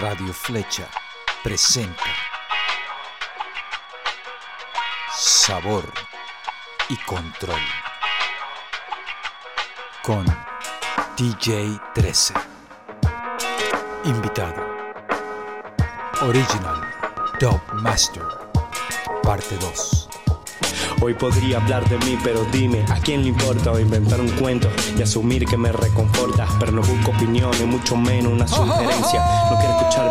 Radio Flecha presenta Sabor y Control con DJ 13. Invitado. Original Dub Master. Parte 2. Hoy podría hablar de mí, pero dime, ¿a quién le importa o inventar un cuento y asumir que me reconforta? Pero no busco opiniones, mucho menos una sugerencia. No quiero escuchar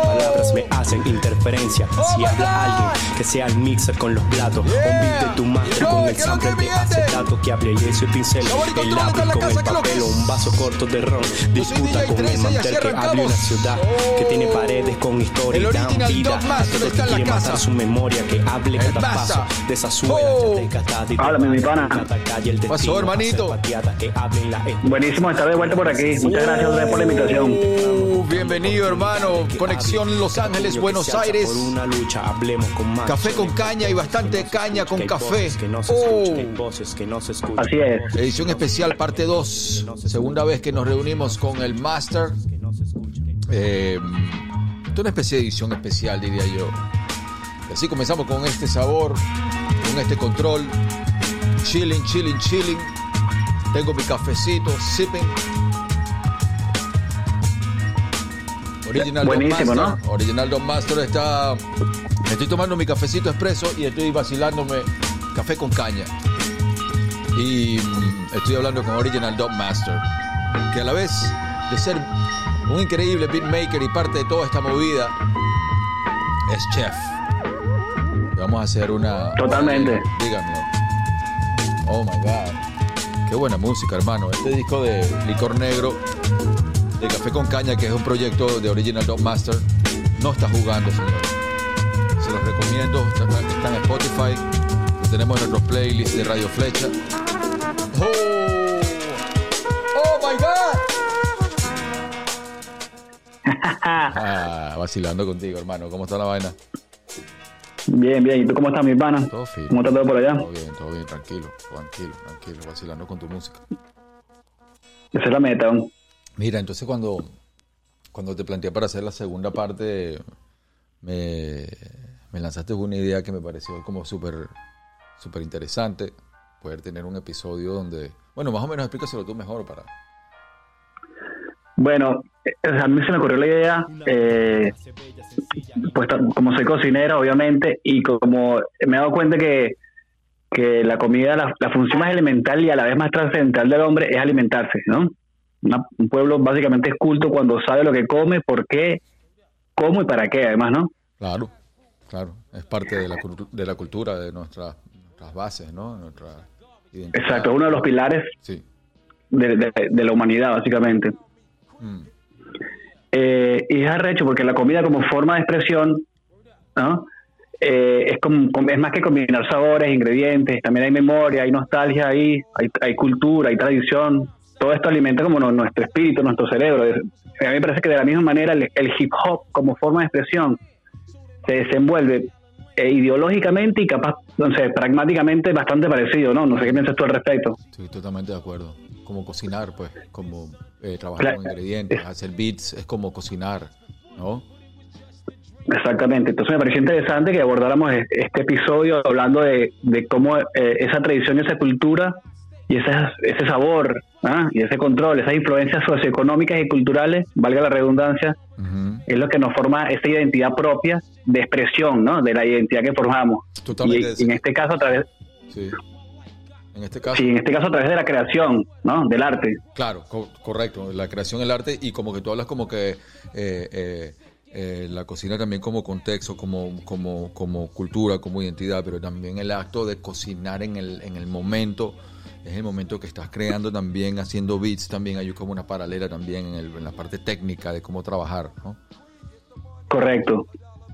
me hacen interferencia. Si habla alguien, que sea el mixer con los platos, un beat de tu maestro con el sample de acetato, que hable y y pincel, el lápiz con el papel o un vaso corto de ron. Disputa con el mantel que hable una ciudad que tiene paredes con historia y dan vida. Todo que quiere matar su memoria, que hable cada paso de esa suela. Háblame, mi pana. pasó, hermanito? Buenísimo estar de vuelta por aquí. Muchas gracias por la invitación. Uh, bienvenido, hermano. Conexión Los Ángeles, Buenos Aires. Café con caña y bastante caña con café. Oh. Así es. Edición especial, parte 2. Segunda vez que nos reunimos con el Master. Eh, una especie de edición especial, diría yo. Así comenzamos con este sabor con este control. Chilling, chilling, chilling. Tengo mi cafecito, sipping. Original Buenísimo, Don Master. Original Don Master está. Estoy tomando mi cafecito expreso y estoy vacilándome café con caña. Y mm, estoy hablando con Original Don Master, que a la vez de ser un increíble beatmaker y parte de toda esta movida, es chef. Vamos a hacer una. Totalmente. Díganlo. Oh my God. Qué buena música, hermano. Este disco de Licor Negro, de Café con Caña, que es un proyecto de Original Dog Master, no está jugando, señores. Se los recomiendo. Está, en Spotify. Lo tenemos en nuestros playlists de Radio Flecha. ¡Oh! ¡Oh my God! ah, vacilando contigo, hermano. ¿Cómo está la vaina? Bien, bien. ¿Y tú cómo estás, mi pana? Todo. ¿Cómo está todo por allá? Todo bien, todo bien, tranquilo, tranquilo, tranquilo, vacilando con tu música. Esa es la meta. Mira, entonces cuando, cuando te planteé para hacer la segunda parte, me, me lanzaste una idea que me pareció como súper súper interesante, poder tener un episodio donde, bueno, más o menos explícaselo tú mejor para... Bueno, a mí se me ocurrió la idea, eh, pues como soy cocinera, obviamente, y como me he dado cuenta que, que la comida, la, función más elemental y a la vez más trascendental del hombre es alimentarse, ¿no? Un pueblo básicamente es culto cuando sabe lo que come, por qué, cómo y para qué, además, ¿no? Claro, claro, es parte de la, de la cultura, de nuestras, bases, ¿no? Nuestra Exacto, uno de los pilares de, de, la humanidad, básicamente. Mm. Eh, y es arrecho porque la comida como forma de expresión, ¿no? Eh, es, como, es más que combinar sabores, ingredientes, también hay memoria, hay nostalgia ahí, hay, hay cultura, hay tradición. Todo esto alimenta como nuestro espíritu, nuestro cerebro. A mí me parece que de la misma manera el, hip hop como forma de expresión se desenvuelve eh, ideológicamente y capaz, no sé, pragmáticamente bastante parecido, ¿no? No sé qué piensas tú al respecto. Estoy totalmente de acuerdo. Como cocinar, pues, como eh, trabajar con ingredientes, hacer beats, es como cocinar, ¿no? Exactamente, entonces me pareció interesante que abordáramos este episodio hablando de, cómo eh, esa tradición y esa cultura y ese, ese sabor ¿ah? y ese control, esas influencias socioeconómicas y culturales, valga la redundancia, es lo que nos forma esa identidad propia de expresión, ¿no? De la identidad que formamos. Totalmente. Y, en este caso a través... Sí. En este caso. Sí, en este caso a través de la creación, ¿no? Del arte. Claro, correcto. La creación, el arte y como que tú hablas como que eh, eh, eh, la cocina también como contexto, como, como, como cultura, como identidad, pero también el acto de cocinar en el, en el momento es el momento que estás creando también, haciendo beats también, hay como una paralela también en, la parte técnica de cómo trabajar, ¿no? Correcto.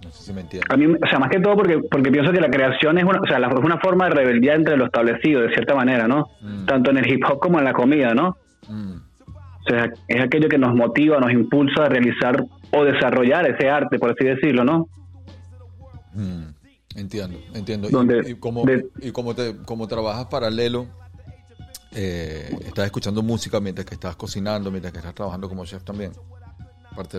No sé si me entiendes. A mí, o sea, más que todo porque, porque pienso que la creación es una, o sea, es una forma de rebeldía entre lo establecido, de cierta manera, ¿no? Mm. Tanto en el hip hop como en la comida, ¿no? Mm. O sea, es aquello que nos motiva, nos impulsa a realizar o desarrollar ese arte, por así decirlo, ¿no? Mm. Entiendo, entiendo. Donde, y, como, y como, te, como trabajas paralelo, eh, estás escuchando música mientras que estás cocinando, mientras que estás trabajando como chef también.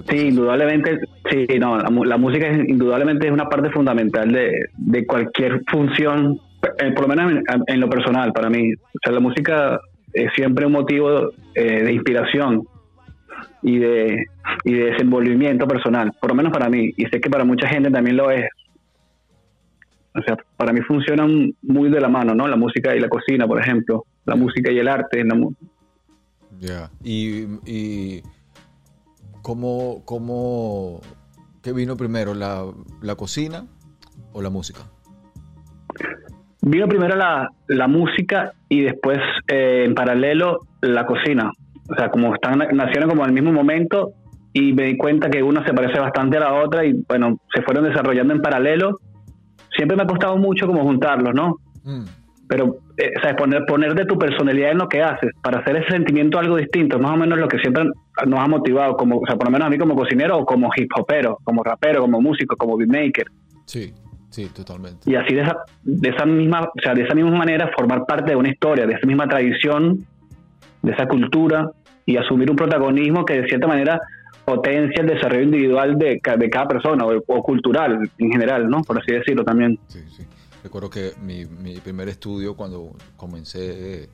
sí, indudablemente, sí, no, la, música es, indudablemente es una parte fundamental de, de cualquier función, eh, por lo menos en, lo personal para mí. O sea, la música es siempre un motivo eh, de inspiración y de, y de desenvolvimiento personal, por lo menos para mí, y sé que para mucha gente también lo es. O sea, para mí funcionan muy de la mano, ¿no? La música y la cocina, por ejemplo, la música y el arte. Ya, y, y ¿cómo, cómo, qué vino primero, la, la cocina o la música? Vino primero la, la música y después, eh, en paralelo, la cocina. O sea, como están, nacieron como al mismo momento y me di cuenta que una se parece bastante a la otra y bueno, se fueron desarrollando en paralelo. Siempre me ha costado mucho como juntarlos, ¿no? Mm. Pero, eh, ¿sabes? Poner, poner de tu personalidad en lo que haces para hacer ese sentimiento algo distinto, más o menos lo que siempre nos ha motivado, como, o sea, por lo menos a mí como cocinero o como hip hopero, como rapero, como músico, como beatmaker. Sí. Sí, totalmente. Y así de esa, de esa misma, o sea, de esa misma manera formar parte de una historia, de esa misma tradición, de esa cultura y asumir un protagonismo que de cierta manera potencia el desarrollo individual de, de cada persona o, cultural en general, ¿no? Por así decirlo también. Sí, sí. Recuerdo que mi, mi primer estudio cuando comencé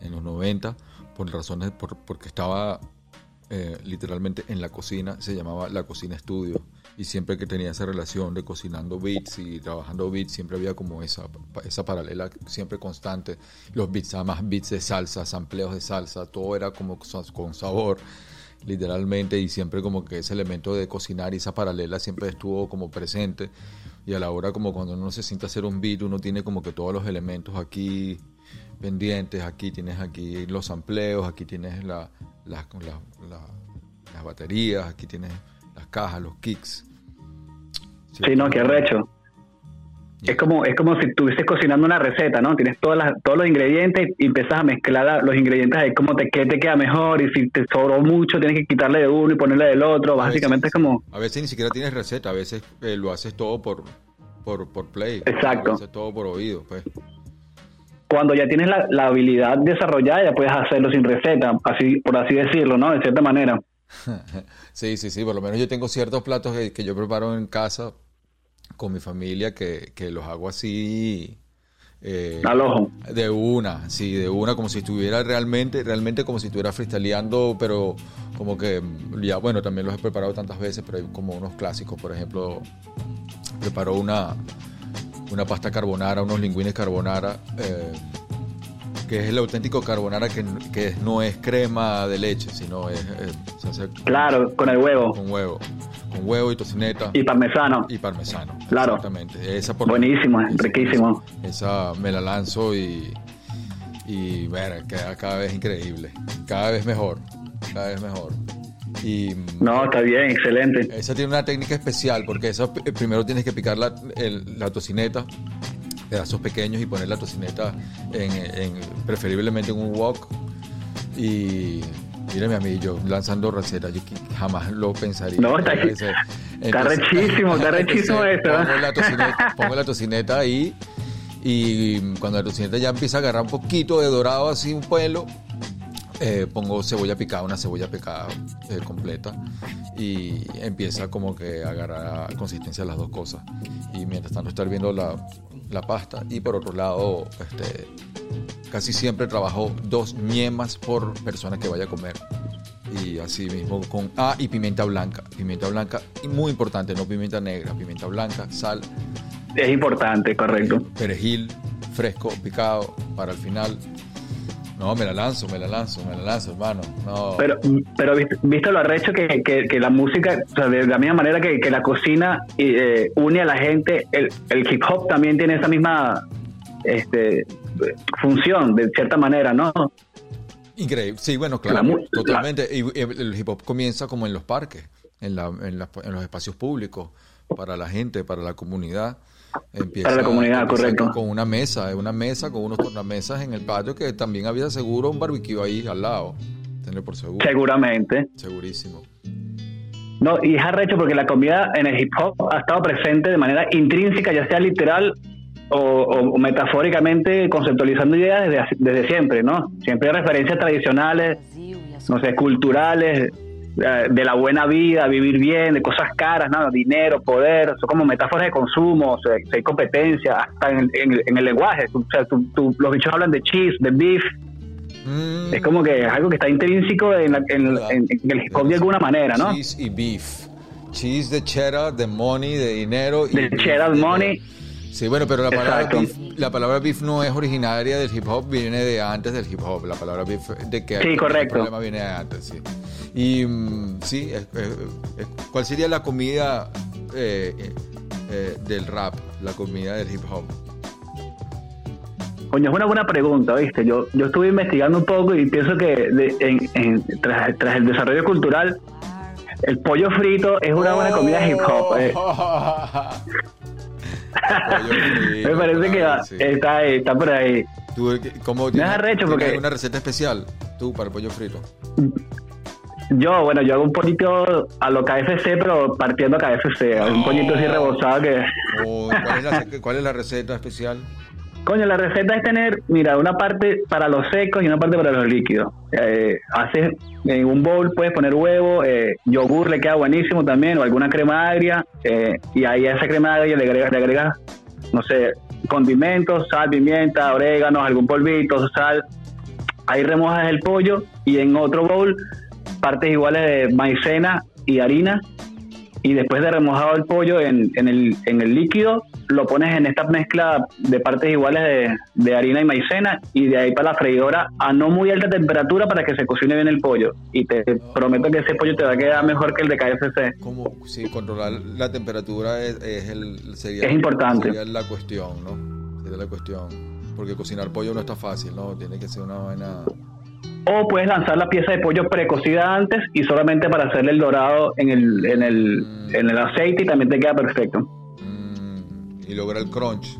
en los 90, por razones, por, porque estaba eh, literalmente en la cocina, se llamaba La Cocina Estudio y siempre que tenía esa relación de cocinando beats y trabajando beats, siempre había como esa, esa paralela siempre constante. Los beats, además beats de salsa, sampleos de salsa, todo era como con sabor, literalmente, y siempre como que ese elemento de cocinar y esa paralela siempre estuvo como presente. Y a la hora como cuando uno se siente hacer un beat, uno tiene como que todos los elementos aquí pendientes, aquí tienes aquí los sampleos, aquí tienes la, las baterías, aquí tienes las cajas, los kicks. Sí, no, qué recho. Es como, es como si estuvieses cocinando una receta, ¿no? Tienes todas las, todos los ingredientes y empiezas a mezclar los ingredientes ahí como te, qué te queda mejor y si te sobró mucho tienes que quitarle de uno y ponerle del otro. Básicamente es como... A veces ni siquiera tienes receta, a veces eh, lo haces todo por, por, por play. Exacto. Lo haces todo por oído, pues. Cuando ya tienes la, la habilidad desarrollada ya puedes hacerlo sin receta, así por así decirlo, ¿no? De cierta manera. sí, sí, sí, por lo menos yo tengo ciertos platos que, yo preparo en casa con mi familia que, los hago así. Eh. De una, sí, de una, como si estuviera realmente, realmente como si estuviera freestyleando, pero como que, ya, bueno, también los he preparado tantas veces, pero hay como unos clásicos, por ejemplo, preparo una, una pasta carbonara, unos lingüines carbonara. Eh, que es el auténtico carbonara que, que no es crema de leche, sino es... claro, con el huevo. Con huevo. Con huevo y tocineta. Y parmesano. Y parmesano. Claro. Exactamente. Esa Buenísimo, riquísimo. Esa, me la lanzo y... Y, bueno, queda cada vez increíble. Cada vez mejor. Cada vez mejor. Y, no, está bien, excelente. Esa tiene una técnica especial porque esa, primero tienes que picar la, la tocineta pedazos pequeños y poner la tocineta en, preferiblemente en un wok. Y mírame a mí, yo lanzando recetas, yo jamás lo pensaría. No, está, entonces, está rechísimo, está rechísimo eso. Pongo la, tocineta, pongo la tocineta ahí y cuando la tocineta ya empieza a agarrar un poquito de dorado, así un pueblo, eh, pongo cebolla picada, una cebolla picada eh, completa y empieza como que a agarrar consistencia de las dos cosas. Y mientras tanto estar viendo la, la pasta. Y por otro lado este, casi siempre trabajo dos ñemas por persona que vaya a comer. Y así mismo con ah y pimienta blanca. Pimienta blanca y muy importante no pimienta negra pimienta blanca sal. Es importante correcto. Perejil fresco picado para el final no, me la lanzo, me la lanzo, me la lanzo, hermano. No. Pero, pero viste lo arrecho que, que, la música, o sea, de la misma manera que, que la cocina eh, une a la gente, el, el, hip hop también tiene esa misma este, función, de cierta manera, ¿no? Increíble, sí, bueno, claro, totalmente. Y el hip hop comienza como en los parques, en, la, en, en los espacios públicos, para la gente, para la comunidad. Empieza, para la comunidad, correcto. Con una mesa, una mesa con unos tornamesas en el patio que también había seguro un barbecue ahí al lado. Tener por seguro. Seguramente. Segurísimo. No, y es arrecho porque la comida en el hip hop ha estado presente de manera intrínseca, ya sea literal o, metafóricamente, conceptualizando ideas desde, desde siempre, ¿no? Siempre hay referencias tradicionales, no sé, culturales, de la buena vida, vivir bien, de cosas caras, nada, dinero, poder, son como metáforas de consumo, o sea, hay competencia, hasta en, el lenguaje. O sea, los bichos hablan de cheese, de beef. Mm. Es como que es algo que está intrínseco en, el hip hop de alguna manera, ¿no? Cheese y beef. Cheese de cheddar, de money, de dinero. De cheddar, money. Sí, bueno, pero la palabra, beef, la palabra beef no es originaria del hip hop, viene de antes del hip hop. La palabra beef de que sí, correcto. el problema viene de antes, sí. Y mm, sí, ¿cuál sería la comida eh, eh, del rap, la comida del hip hop? Coño, es una buena pregunta, ¿viste? Yo, yo estuve investigando un poco y pienso que tras, tras, el desarrollo cultural, el pollo frito es una buena comida hip hop. Eh. Me parece que está ahí, está por ahí. ¿Tú, ¿Cómo tienes, arrecho porque... una receta especial tú para el pollo frito? Yo, bueno, yo hago un pollito a lo KFC, pero partiendo KFC. un pollito así rebozado que... Oh, ¿cuál, es la, ¿Cuál es la receta especial? Coño, la receta es tener, mira, una parte para los secos y una parte para los líquidos. Eh, haces en un bowl, puedes poner huevo, eh, yogur le queda buenísimo también, o alguna crema agria, eh, y ahí a esa crema agria le agregas, le agregas, no sé, condimentos, sal, pimienta, orégano, algún polvito, sal. Ahí remojas el pollo y en otro bowl partes iguales de maicena y harina y después de remojado el pollo en, en, el, en el líquido, lo pones en esta mezcla de partes iguales de, harina y maicena y de ahí para la freidora a no muy alta temperatura para que se cocine bien el pollo. Y te prometo que ese pollo te va a quedar mejor que el de KFC. Como si controlar la temperatura es, el, sería, es importante. Sería la cuestión, ¿no? Sería la cuestión. Porque cocinar pollo no está fácil, ¿no? Tiene que ser una buena o puedes lanzar la pieza de pollo precocida antes y solamente para hacerle el dorado en el, en el, mm. en el aceite y también te queda perfecto. Mm. Y logra el crunch.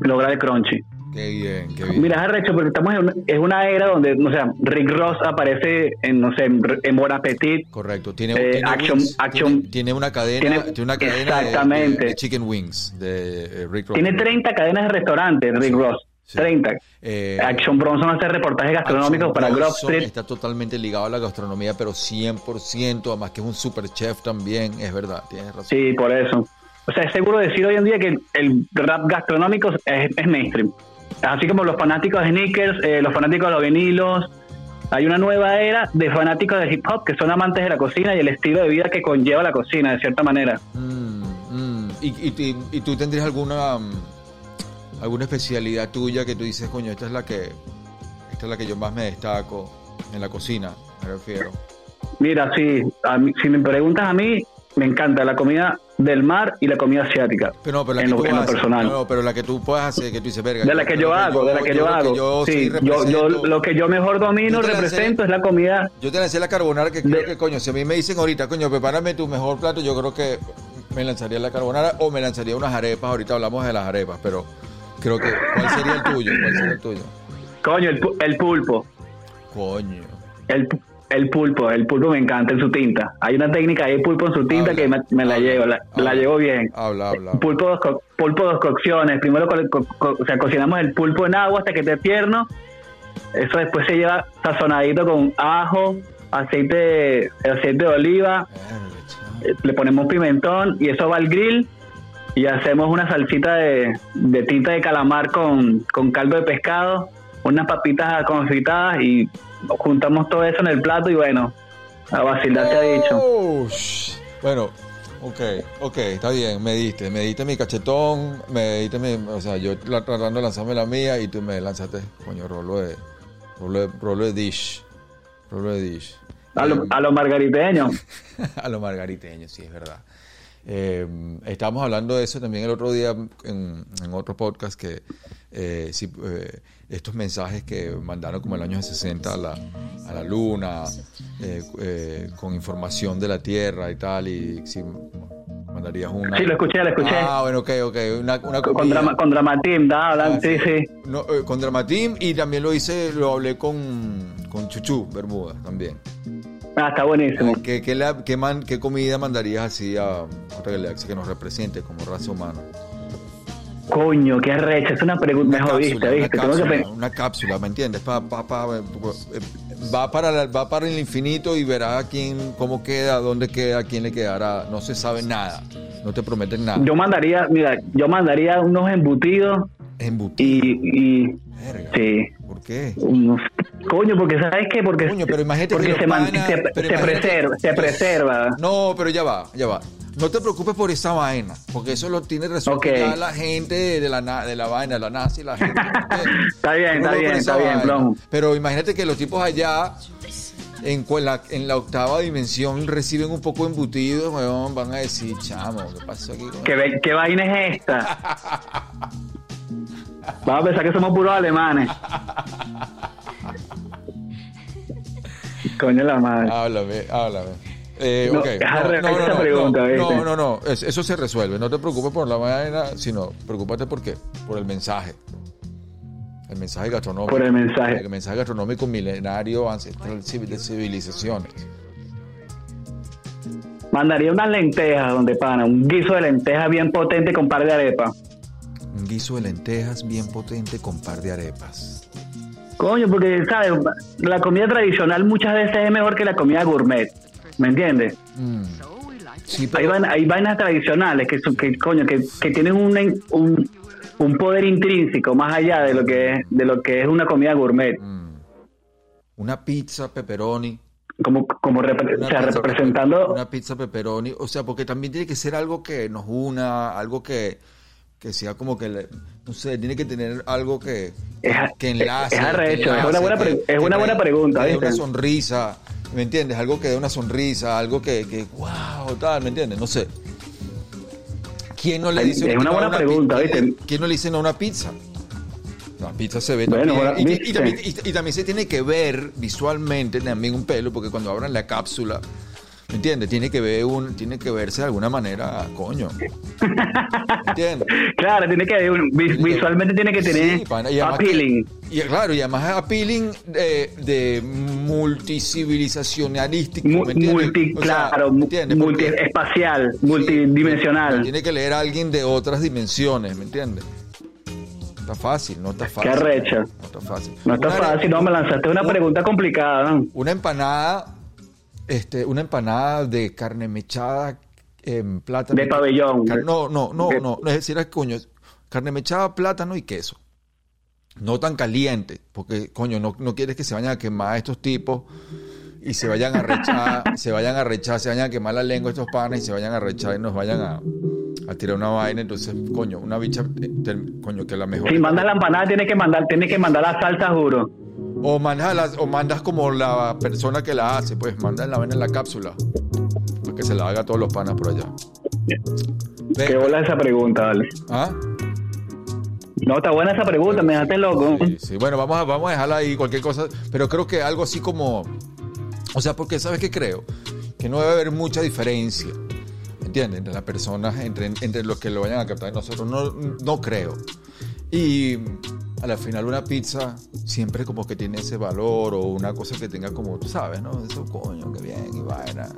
Logra el crunchy. Qué bien, qué bien. Mira, arrecho porque estamos en una, es una era donde, no sé, Rick Ross aparece en, no sé, en Bon Appetit. Correcto. Tiene, eh, tiene, action, action, tiene, una cadena, tiene, una cadena De, Chicken Wings de eh, Rick Ross. Tiene 30 cadenas de restaurantes, Rick Ross. 30. Eh, Action Bronson hace reportajes gastronómicos para Grove Street. Está totalmente ligado a la gastronomía, pero 100%, además que es un super chef también, es verdad, tienes razón. Sí, por eso. O sea, es seguro decir hoy en día que el rap gastronómico es, mainstream. Así como los fanáticos de sneakers, eh, los fanáticos de los vinilos. Hay una nueva era de fanáticos de hip hop que son amantes de la cocina y el estilo de vida que conlleva la cocina, de cierta manera. Mm, mm. ¿Y, y, tú tendrías alguna alguna especialidad tuya que tú dices, coño, esta es la que, esta es la que yo más me destaco en la cocina, me refiero. Mira, sí, si me preguntas a mí, me encanta la comida del mar y la comida asiática. Pero no, pero la que tú personal. No, pero la que tú puedas hacer, que tú dices, verga. De la que yo, hago, de la que yo, hago. sí, yo, lo que yo mejor domino, represento es la comida. Yo te lancé la carbonara que creo que, coño, si a mí me dicen ahorita, coño, prepárame tu mejor plato, yo creo que me lanzaría la carbonara o me lanzaría unas arepas. Ahorita hablamos de las arepas, pero Creo que. ¿Cuál sería el tuyo? ¿Cuál sería el tuyo? Coño, el, el pulpo. Coño. El, el pulpo, el pulpo me encanta en su tinta. Hay una técnica de pulpo en su tinta que me, la llevo, la, llevo bien. Habla, habla. Pulpo dos, pulpo dos cocciones. Primero o sea, cocinamos el pulpo en agua hasta que esté tierno. Eso después se lleva sazonadito con ajo, aceite, aceite de oliva. Le ponemos pimentón y eso va al grill y hacemos una salsita de, de tinta de calamar con, caldo de pescado, unas papitas confitadas y juntamos todo eso en el plato y bueno, a vacilar te ha dicho. Bueno, ok, ok, está bien, me diste, me diste mi cachetón, me diste mi, o sea, yo tratando de lanzarme la mía y tú me lanzaste, coño, rolo de, rolo de, dish, rolo de dish. A lo, a lo margariteño. a lo margariteño, sí, es verdad. Eh, estábamos hablando de eso también el otro día en, otro podcast, que eh, eh, estos mensajes que mandaron como el año 60 a la, a la luna, eh, con información de la Tierra y tal, y si mandarías una... Sí, lo escuché, lo escuché. Ah, bueno, ok, ok. Una, con, con Dramatim, da, ah, sí, sí. con Dramatim y también lo hice, lo hablé con, con Chuchu Bermuda también. Ah, está buenísimo. ¿Qué, qué, qué, man, qué comida mandarías así a otra galaxia que nos represente como raza humana? Coño, qué arrecha, es una pregunta, mejor jodiste, Una, cápsula, una cápsula, ¿me entiendes? Pa, pa, pa, eh, va para, va para el infinito y verá quién, cómo queda, dónde queda, quién le quedará. No se sabe nada. No te prometen nada. Yo mandaría, mira, yo mandaría unos embutidos. Embutidos. Y, sí. ¿Por qué? coño, porque ¿sabes qué? Porque, coño, pero imagínate porque se, se, preserva, se preserva. No, pero ya va, ya va. No te preocupes por esa vaina, porque eso lo tiene resuelto la gente de la, de la vaina, de la nazi, la gente. está bien, está bien, está bien, Pero imagínate que los tipos allá, en la, en la octava dimensión, reciben un poco embutidos, weón, van a decir, chamo, ¿qué pasó aquí? ¿Qué, ¿Qué vaina es esta? Vamos a pensar que somos puros alemanes. Coño la madre. Háblame, háblame. Eh, no, no, no, no, no, eso se resuelve. No te preocupes por la vaina, sino preocúpate por qué, por el mensaje. El mensaje gastronómico. Por el mensaje. El mensaje gastronómico milenario, ancestral de civilizaciones. Mandaría unas lentejas donde pana, un guiso de lentejas bien potente con par de arepas. Un guiso de lentejas bien potente con par de arepas. Coño, porque, ¿sabes? La comida tradicional muchas veces es mejor que la comida gourmet. ¿Me entiendes? Mm. hay, vainas tradicionales que, que coño, que, que tienen un, un, poder intrínseco más allá de lo que es, de lo que es una comida gourmet. Mm. Una pizza pepperoni. Como, como representando... Una pizza pepperoni, o sea, porque también tiene que ser algo que nos una, algo que, que sea como que, no sé, tiene que tener algo que, que enlace. Es, arrecho, es una buena, es una buena pregunta. Una sonrisa, ¿Me entiendes? Algo que dé una sonrisa, algo que, que wow, tal, ¿me entiendes? No sé. ¿Quién no le dice Es una buena pregunta, ¿viste? ¿Quién no le dice no a una pizza? La pizza se ve también. y, también, y, también se tiene que ver visualmente también un pelo, porque cuando abran la cápsula ¿Me entiendes? Tiene que ver un, tiene que verse de alguna manera, coño. ¿Entiendes? claro, tiene que visualmente tiene que tener appealing. y claro, y además appealing de, de multicivilizacionalístico, ¿me Multi, claro, multiespacial, multidimensional. Tiene que leer a alguien de otras dimensiones, ¿me entiendes? está fácil, no está fácil. Qué recha. No está fácil. No está fácil, no, me lanzaste una pregunta complicada. ¿no? Una empanada este, una empanada de carne mechada en plátano. De pabellón. no, no, no, no, es decir, coño, carne mechada, plátano y queso. No tan caliente, porque, coño, no, no quieres que se vayan a quemar estos tipos y se vayan a rechar, se vayan a rechar, se vayan a quemar la lengua estos panes y se vayan a rechar y nos vayan a, a tirar una vaina. Entonces, coño, una bicha, eh, coño, que la mejor. Si manda la empanada, tiene que mandar, tiene que mandar la salsa, juro. O mandas, o mandas como la persona que la hace, pues manda la vaina en la cápsula. Para que se la haga a todos los panas por allá. Qué bola esa pregunta, dale. ¿Ah? No, está buena esa pregunta, me dejaste loco. Sí, Bueno, vamos a, vamos a dejarla ahí, cualquier cosa. Pero creo que algo así como. O sea, porque ¿sabes qué creo? Que no debe haber mucha diferencia. ¿Entiendes? Entre las personas, entre, entre los que lo vayan a captar. Nosotros no, no creo. Y a la final una pizza siempre como que tiene ese valor o una cosa que tenga como, tú sabes, ¿no? Eso, coño, qué bien, y vaina.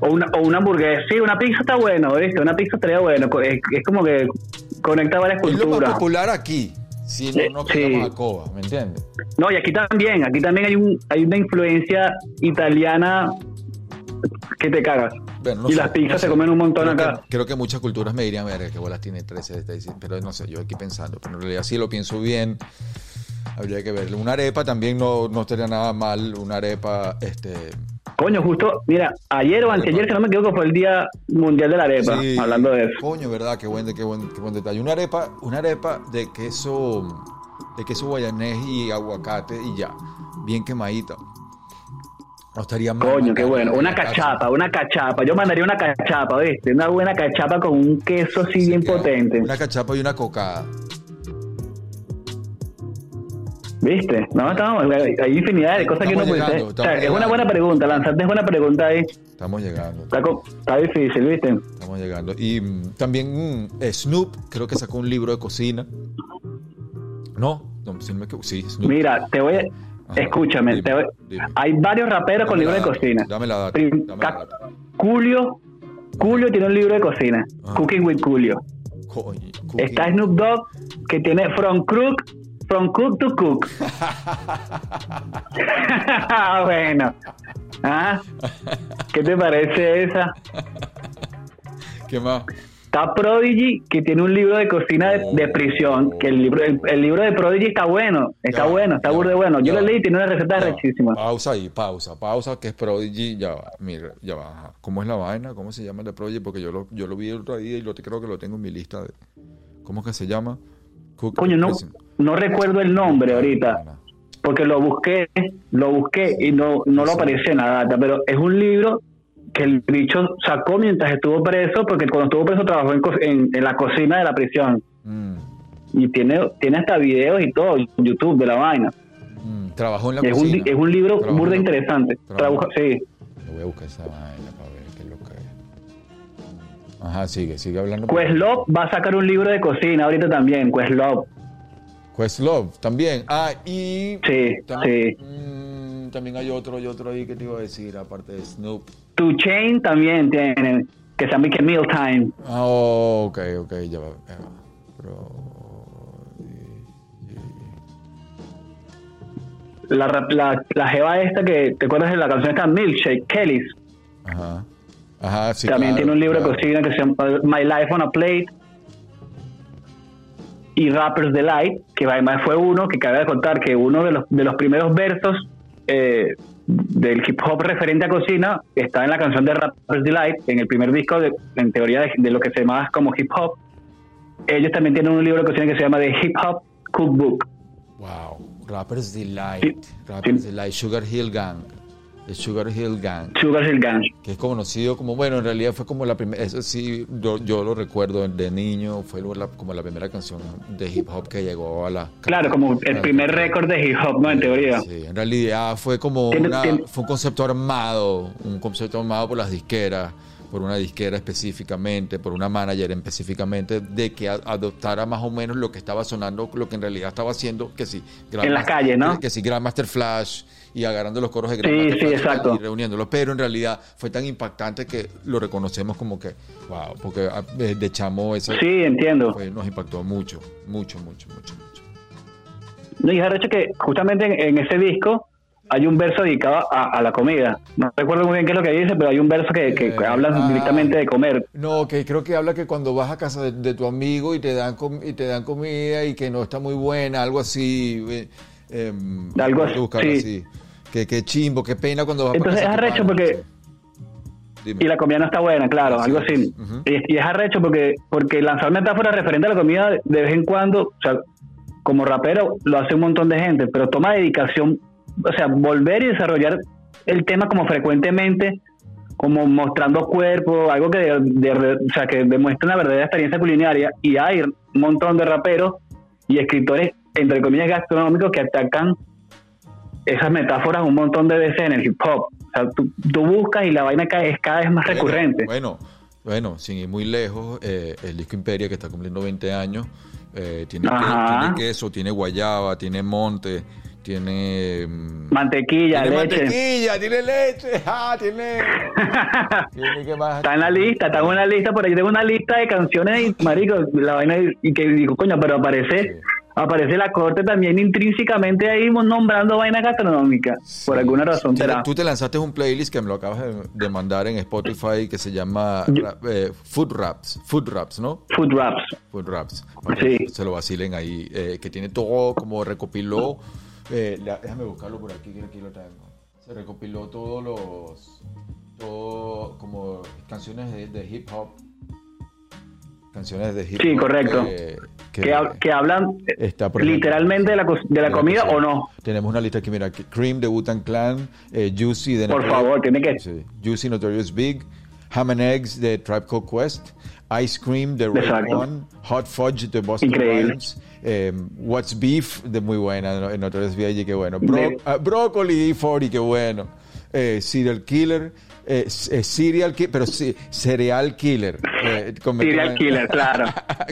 O una, o una hamburguesa, sí, una pizza está bueno, ¿viste? Una pizza estaría bueno, es, como que conecta varias culturas. Es lo más popular aquí, si no, no sí. a Coba, ¿me entiendes? No, y aquí también, aquí también hay, un, hay una influencia italiana que te cagas. Y las pizzas se comen un montón acá. creo que muchas culturas me dirían, ver, que bolas tiene 13, pero no sé, yo aquí pensando, pero en realidad sí lo pienso bien. Habría que verlo. Una arepa también no, no estaría nada mal, una arepa, este... Coño, justo, mira, ayer o anteayer, si no me equivoco, fue el Día Mundial de la Arepa, hablando de eso. Coño, verdad, qué buen, qué buen, qué buen detalle. Una arepa, una arepa de queso, de queso guayanés y aguacate y ya, bien quemadita. No estaría mal. Coño, qué bueno. Una cachapa, una cachapa. Yo mandaría una cachapa, ¿viste? Una buena cachapa con un queso así bien potente. Una cachapa y una cocada. ¿Viste? No, estamos, hay infinidad de cosas que uno puede hacer. O sea, es una buena pregunta, lanzarte es buena pregunta ahí. Estamos llegando. Está, difícil, ¿viste? Estamos llegando. Y mm, también mm, Snoop, creo que sacó un libro de cocina. ¿No? no sí, Snoop. Mira, te voy a Escúchame, hay varios raperos con libros de cocina. Dame la data. Julio, Julio tiene un libro de cocina, Cooking with Julio. Está Snoop Dogg, que tiene From Crook From Cook to Cook. bueno. ¿Ah? ¿Qué te parece esa? ¿Qué más? Está Prodigy, que tiene un libro de cocina de, prisión, que el libro el, libro de Prodigy está bueno, está bueno, está burde bueno. Yo lo leí y tiene una receta rechísima. Pausa ahí, pausa, pausa, que es Prodigy, ya va, mira, ya va. ¿Cómo es la vaina? ¿Cómo se llama el de Prodigy? Porque yo lo, yo lo vi el otro día y lo, creo que lo tengo en mi lista. De, ¿Cómo es que se llama? Coño, no, no recuerdo el nombre ahorita, porque lo busqué, lo busqué y no, no lo aparece data, pero es un libro que el bicho sacó mientras estuvo preso, porque cuando estuvo preso trabajó en, en, la cocina de la prisión. Mm. Y tiene, tiene hasta videos y todo en YouTube de la vaina. Mm, trabajó en la es cocina. Un, es un libro burda interesante. Trabaja, sí. voy a buscar esa vaina para ver qué es lo que es. Ajá, sigue, sigue hablando. Questlove va a sacar un libro de cocina ahorita también, Questlove. Questlove también. Ah, y... Sí, sí. Mm, también hay otro y otro ahí que te iba a decir, aparte de Snoop. Tu Chain también tiene, que se llama que Mealtime. Ah, oh, ok, ok, ya va. Pero, la, la, la jeva esta que te acuerdas de la canción esta Milkshake, Kelly's. Ajá. Ajá, sí. También tiene un libro de cocina que se llama My Life on a Plate. Y Rapper's Delight, que además fue uno que cabe de contar que uno de los, de los primeros versos eh, del hip hop referente a cocina está en la canción de Rapper's Delight, en el primer disco, de, en teoría de, lo que se llama como hip hop. Ellos también tienen un libro de cocina que se llama The Hip Hop Cookbook. Wow, Rapper's Delight, Rapper's Delight, Sugar Hill Gang. Sugar Hill Gang. Sugar Hill Gang. Que es conocido como, bueno, en realidad fue como la primera, eso sí, yo, lo recuerdo de niño, fue como la primera canción de hip hop que llegó a la... Claro, como el primer récord de hip hop, ¿no? En teoría. Sí, en realidad fue como fue un concepto armado, un concepto armado por las disqueras por una disquera específicamente, por una manager específicamente, de que adoptara más o menos lo que estaba sonando, lo que en realidad estaba haciendo, que sí, en la calle, ¿no? Que, sí, Grandmaster Flash y agarrando los coros de Grandmaster sí, exacto. y reuniéndolos, pero en realidad fue tan impactante que lo reconocemos como que, wow, porque ah, de chamo eso sí, entiendo. nos impactó mucho, mucho, mucho, mucho, mucho. No, y es que justamente en ese disco hay un verso dedicado a, la comida. No recuerdo muy bien qué es lo que dice, pero hay un verso que, que, eh, habla ah. directamente de comer. No, que creo que habla que cuando vas a casa de, tu amigo y te dan y te dan comida y que no está muy buena, algo así. Eh, algo así. Que, que chimbo, qué pena cuando vas Entonces es arrecho porque... Y la comida no está buena, claro, algo así. y, es arrecho porque, porque lanzar metáforas referentes a la comida de vez en cuando, o sea, como rapero lo hace un montón de gente, pero toma dedicación o sea, volver y desarrollar el tema como frecuentemente, como mostrando cuerpo, algo que, de, o sea, que demuestra una verdadera experiencia culinaria. Y hay un montón de raperos y escritores, entre comillas, gastronómicos que atacan esas metáforas un montón de veces en el hip hop. O sea, tú, buscas y la vaina es cada vez más recurrente. Bueno, bueno, sin ir muy lejos, eh, el disco Imperia, que está cumpliendo 20 años, eh, tiene, tiene, queso, tiene guayaba, tiene monte, tiene mm, mantequilla, tiene leche. Mantequilla, tiene leche, ah, tiene. Está en la lista, está en una lista, por ahí tengo una lista de canciones y marico, la vaina y que digo, coño, pero aparece aparece la corte también intrínsecamente ahí nombrando vaina gastronómica, por alguna razón Tú te lanzaste un playlist que me lo acabas de mandar en Spotify que se llama eh, Food Raps, Food Raps, ¿no? Food Raps. Food Raps. sí. Se lo vacilen ahí, eh, que tiene todo como recopiló eh, déjame buscarlo por aquí, que aquí lo tengo. Se recopiló todos los. Todo, como canciones de, hip hop. Canciones de hip hop. Sí, correcto. Que, hablan literalmente de la, de la comida o no. Tenemos una lista aquí, mira: Cream de Wutan Clan, eh, Juicy de. Por favor, tiene que. Juicy Notorious Big, Ham and Eggs de Tribe Called Quest, Ice Cream de Red One, Hot Fudge de Boston Rhymes, eh, What's Beef de muy buena, en otras allí qué bueno, Bro uh, Broccoli 40 qué bueno, eh, Serial Killer, eh, eh Serial Killer, pero sí, Cereal Killer. Eh, serial Killer, claro.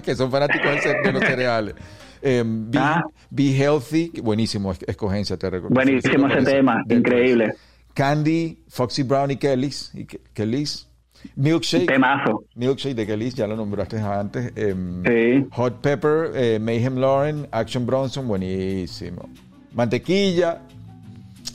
que son fanáticos de los cereales. Be, ah. Be, Healthy, buenísimo, escogencia, te recuerdo. Buenísimo ese tema, increíble. Candy, Foxy Brown y Kellys, y Kellys Milkshake. Temazo. Milkshake de Kelis, ya lo nombraste antes. Em, Hot Pepper, eh, Mayhem Lauren, Action Bronson, buenísimo. Mantequilla,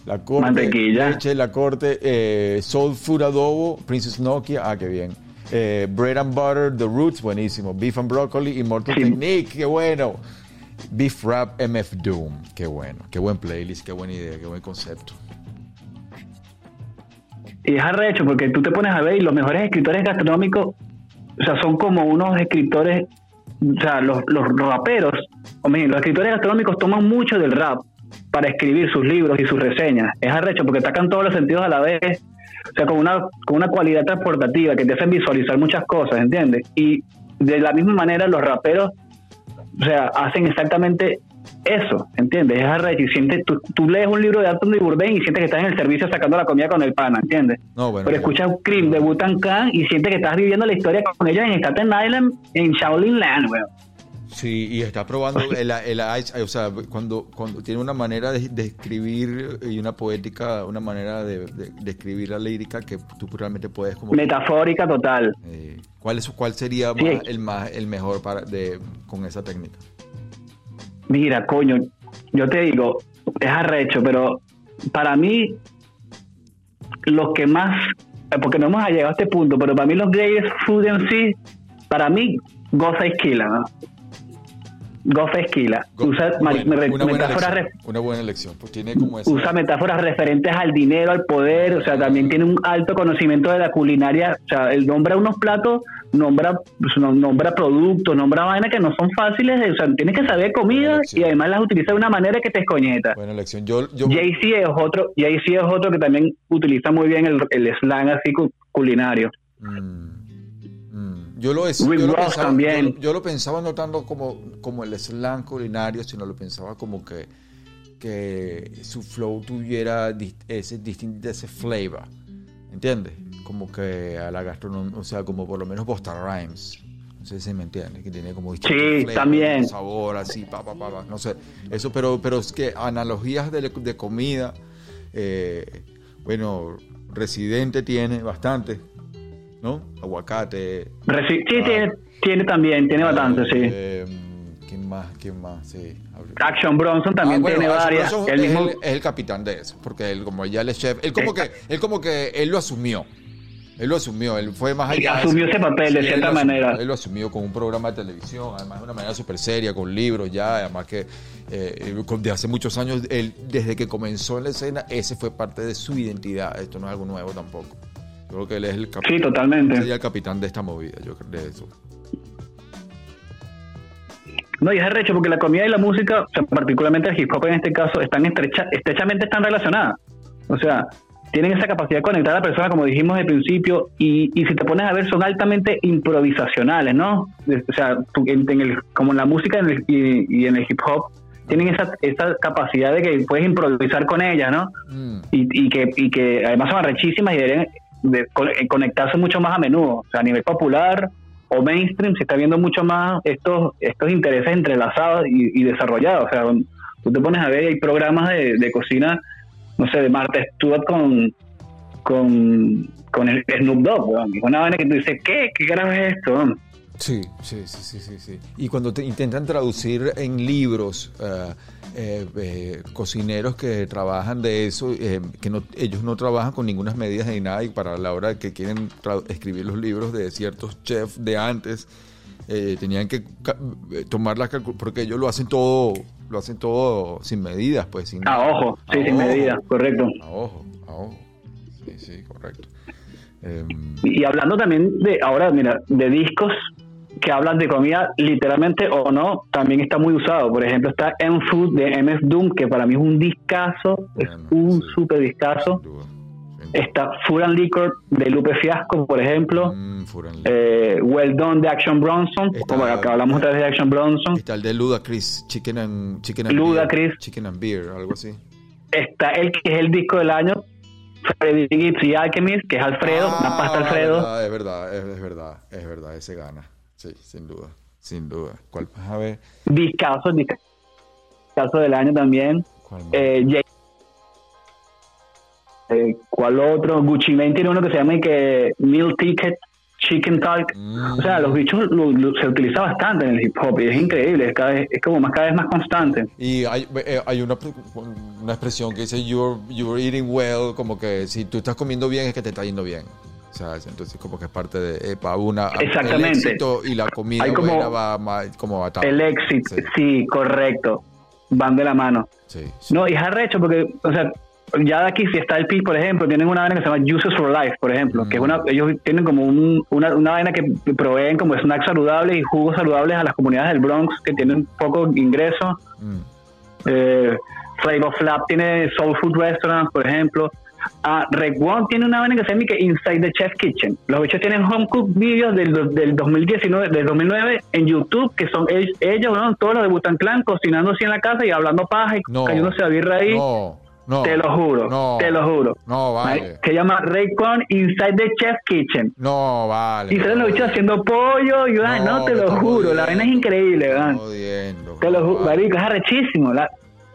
la corte. Mantequilla. Leche, la corte. Eh, Soul Food Adobo, Princess Nokia, ah, qué bien. Eh, bread and Butter, The Roots, buenísimo. Beef and Broccoli, Immortal Technique, qué bueno. Beef Rap MF Doom, qué bueno. Qué buen playlist, qué buena idea, qué buen concepto. Y es arrecho porque tú te pones a ver y los mejores escritores gastronómicos, o sea, son como unos escritores, o sea, los, los raperos, o los escritores gastronómicos toman mucho del rap para escribir sus libros y sus reseñas. Es arrecho porque atacan todos los sentidos a la vez, o sea, con una, con una cualidad transportativa que te hacen visualizar muchas cosas, ¿entiendes? Y de la misma manera los raperos, o sea, hacen exactamente eso, ¿entiendes? Es arrecho y sientes, tú, lees un libro de Anthony Bourdain y sientes que estás en el servicio sacando la comida con el pana, ¿entiendes? No, bueno, Pero escuchas un Cream de Butan Khan y sientes que estás viviendo la historia con ellos en Staten Island, en Shaolin Land, weón. Sí, y está probando el, el, o sea, cuando, cuando tiene una manera de, escribir y una poética, una manera de, escribir la lírica que tú realmente puedes como... Metafórica total. Eh, ¿cuál, es, ¿Cuál sería el, más, el mejor para, de, con esa técnica? Mira, coño, yo te digo, es arrecho, pero para mí, los que más, porque no hemos llegado a este punto, pero para mí los greatest food en sí, para mí, goza esquila, ¿no? Goza esquila. usa metáforas una buena elección, pues tiene como Usa metáforas referentes al dinero, al poder, o sea, también tiene un alto conocimiento de la culinaria, o sea, él nombra unos platos nombra, pues, nombra productos, nombra vainas que no son fáciles, o sea, tienes que saber comida y además las utiliza de una manera que te escoñeta. Buena elección. Yo, Jay-Z es otro, es otro que también utiliza muy bien el, el slang así culinario. Mm. Yo lo, yo, lo pensaba, también. Yo, lo pensaba no tanto como, como el slang culinario, sino lo pensaba como que, que su flow tuviera ese distinto ese flavor. ¿Entiendes? como que a la gastronomía, o sea, como por lo menos Boston Rhymes. No sé si me entiendes, que tiene como sí, también. sabor así, pa, pa, pa, no sé. Eso, pero, pero es que analogías de, de comida, eh, bueno, Residente tiene bastante, ¿no? Aguacate. sí, tiene, tiene también, tiene bastante, sí. Eh, ¿Quién más? ¿Quién más? Sí. Action Bronson también ah, tiene varias. es, el, es, el, capitán de eso, porque él como ya le chef, él como que él como que él lo asumió. Él lo asumió, él fue más allá. asumió ese papel de cierta manera. él lo asumió con un programa de televisión, además de una manera súper seria, con libros ya, además que eh, de hace muchos años, él, desde que comenzó en la escena, ese fue parte de su identidad. Esto no es algo nuevo tampoco. Creo que él es el capitán. Sí, totalmente. Sería el capitán de esta movida, yo creo de eso. No, y es arrecho porque la comida y la música, particularmente el hip hop en este caso, están estrecha, estrechamente están relacionadas. O sea, tienen esa capacidad de conectar a la persona, como dijimos al principio, y, y si te pones a ver, son altamente improvisacionales, ¿no? O sea, en, el, como en la música y, en el hip hop, tienen esa, esa capacidad de que puedes improvisar con ellas, ¿no? Mm. Y, y, que, y que además son arrechísimas y deberían de conectarse mucho más a menudo, o sea, a nivel popular o mainstream se está viendo mucho más estos estos intereses entrelazados y, desarrollados, o sea, tú te pones a ver, hay programas de, de cocina no sé, de Marta Stewart con, con, el Snoop Dogg, una vaina que tú dices, ¿qué? ¿Qué grave es esto? Sí, sí, sí, sí, sí, Y cuando te intentan traducir en libros eh, eh, eh, cocineros que trabajan de eso, que no, ellos no trabajan con ninguna medidas ni nada, y para la hora que quieren escribir los libros de ciertos chefs de antes, tenían que tomar las porque ellos lo hacen todo lo hacen todo sin medidas, pues. Sin, a ojo, sí, sin medidas, correcto. A ojo, a ojo. Sí, sí, correcto. Y hablando también de, ahora, mira, de discos que hablan de comida literalmente o no, también está muy usado. Por ejemplo, está M-Food de MS Doom, que para mí es un discazo, es un super discazo. Está Food and Liquor de Lupe Fiasco, por ejemplo. Mm, eh, well Done de Action Bronson, como acá hablamos otra vez de Action Bronson. Está el de Ludacris, Chicken and, chicken and Beer. Chicken and Beer, algo así. Está el que es el disco del año, Freddy Gibbs y Alchemist, que es Alfredo, ah, una pasta Alfredo. Es verdad, es verdad, es verdad, es verdad, ese gana. Sí, sin duda, sin duda. ¿Cuál vas a ver? Discaso, discaso del año también. Eh, eh, ¿cuál otro? Gucci Mane tiene uno que se llama que Meal Ticket Chicken Talk. O sea, los bichos se utiliza bastante en el hip hop y es increíble, es, cada vez, es como más cada vez más constante. Y hay, eh, hay una, una expresión que dice you're, you're eating well, como que si tú estás comiendo bien es que te está yendo bien. O sea, entonces como que es parte de epa, una Exactamente. el éxito y la comida buena va como va El éxito, sí. correcto. Van de la mano. Sí, No, y es arrecho porque, o sea, ya de aquí, si está el PIS, por ejemplo, tienen una vaina que se llama Juices for Life, por ejemplo, que es una, ellos tienen como una, una vaina que proveen como snacks saludables y jugos saludables a las comunidades del Bronx que tienen poco ingreso. Mm. Eh, Flavor Flap tiene Soul Food Restaurants, por ejemplo. Ah, Red One tiene una vaina que se llama Inside the Chef Kitchen. Los bichos tienen home cook videos del, del 2019, del 2009 en YouTube, que son ellos, ellos todos los de Butan Clan, cocinando así en la casa y hablando paja y cayéndose a birra ahí. No, te lo juro, no, te lo juro. No, vale. Se llama Raycon Inside the Chef Kitchen. No, vale. Y se lo bichos haciendo pollo y no, no te lo juro, la vaina es increíble, ¿verdad? Te lo juro, marico, es arrechísimo. La,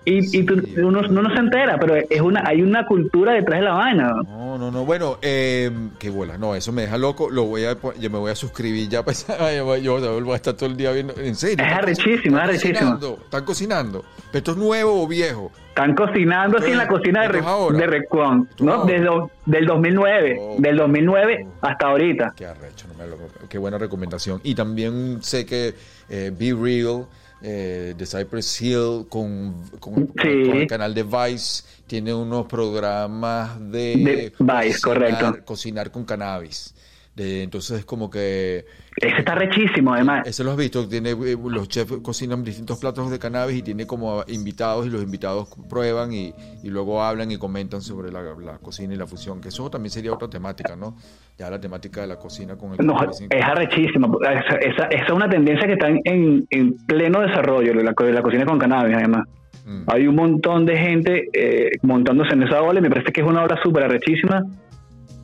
y, y tú, uno, no se entera, pero es una hay una cultura detrás de la vaina. No, no, no. Bueno, eh, qué bola. No, eso me deja loco. Lo voy a, yo me voy a suscribir ya. Pues, yo, yo voy a estar todo el día viendo. En serio. Es arrechísimo, es arrechísimo. Están cocinando. ¿Pero esto es nuevo o viejo? Están cocinando así en la cocina de, de Recon, ¿no? Desde del 2009. del 2009 hasta ahorita. Qué arrecho. No me lo, qué buena recomendación. Y también sé que eh, Be Real eh, de Cypress Hill con, con, el canal de Vice tiene unos programas de, Vice, correcto. cocinar con cannabis. Entonces es como que ese está rechísimo, además. Ese lo has visto, tiene, eh, los chefs cocinan distintos platos de cannabis y tiene como invitados y los invitados prueban y, luego hablan y comentan sobre la, cocina y la fusión, que eso también sería otra temática, ¿no? Ya la temática de la cocina con el... No, es arrechísimo. Esa, es una tendencia que está en, pleno desarrollo, la, la cocina con cannabis, además. Mm. Hay un montón de gente eh, montándose en esa ola y me parece que es una obra súper arrechísima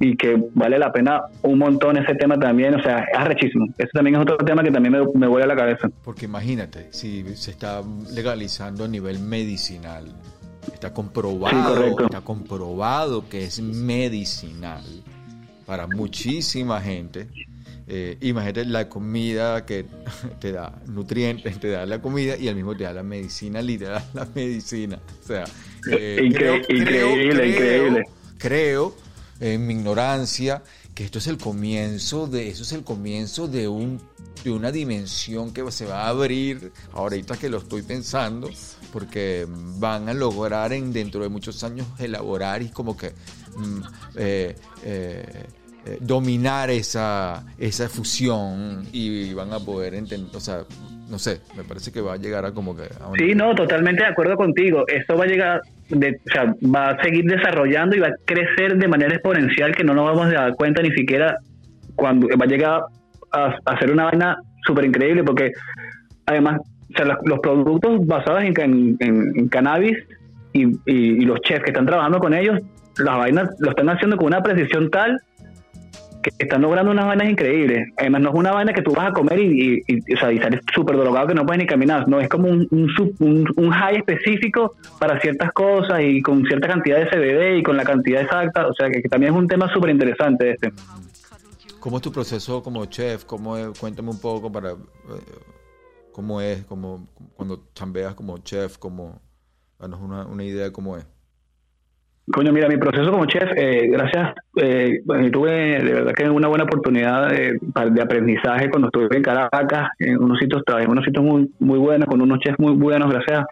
y que vale la pena un montón ese tema también, o sea, es arrechísimo. Ese también es otro tema que también me, me vuela a la cabeza. Porque imagínate, si se está legalizando a nivel medicinal, está comprobado, está comprobado que es medicinal para muchísima gente. Eh, imagínate la comida que te da nutrientes, te da la comida y al mismo te da la medicina, literal, la medicina. O sea, eh, increíble, increíble. Creo en mi ignorancia, que esto es el comienzo de, eso es el comienzo de un de una dimensión que se va a abrir ahorita que lo estoy pensando, porque van a lograr en dentro de muchos años elaborar y como que mm, eh, eh, eh, dominar esa, esa fusión y van a poder entender, o sea, no sé, me parece que va a llegar a como que... Sí, no, totalmente de acuerdo contigo. Esto va a llegar, de, o sea, va a seguir desarrollando y va a crecer de manera exponencial que no nos vamos a dar cuenta ni siquiera cuando va a llegar a, a ser una vaina súper increíble porque además, los, productos basados en, en, cannabis y, y, los chefs que están trabajando con ellos, las vainas lo están haciendo con una precisión tal que están logrando unas vainas increíbles. Además, no es una vaina que tú vas a comer y, y, o sea, y sales súper drogado que no puedes ni caminar. No, es como un, un, high específico para ciertas cosas y con cierta cantidad de CBD y con la cantidad exacta. O sea, que, también es un tema súper interesante este. ¿Cómo es tu proceso como chef? ¿Cómo Cuéntame un poco para... Eh, ¿Cómo es? Como, cuando chambeas como chef, como... Danos una, una idea de cómo es. Coño, mira, mi proceso como chef, eh, gracias, eh, tuve de verdad que una buena oportunidad de, aprendizaje cuando estuve en Caracas, en unos sitios, en unos sitios muy, muy buenos, con unos chefs muy buenos, gracias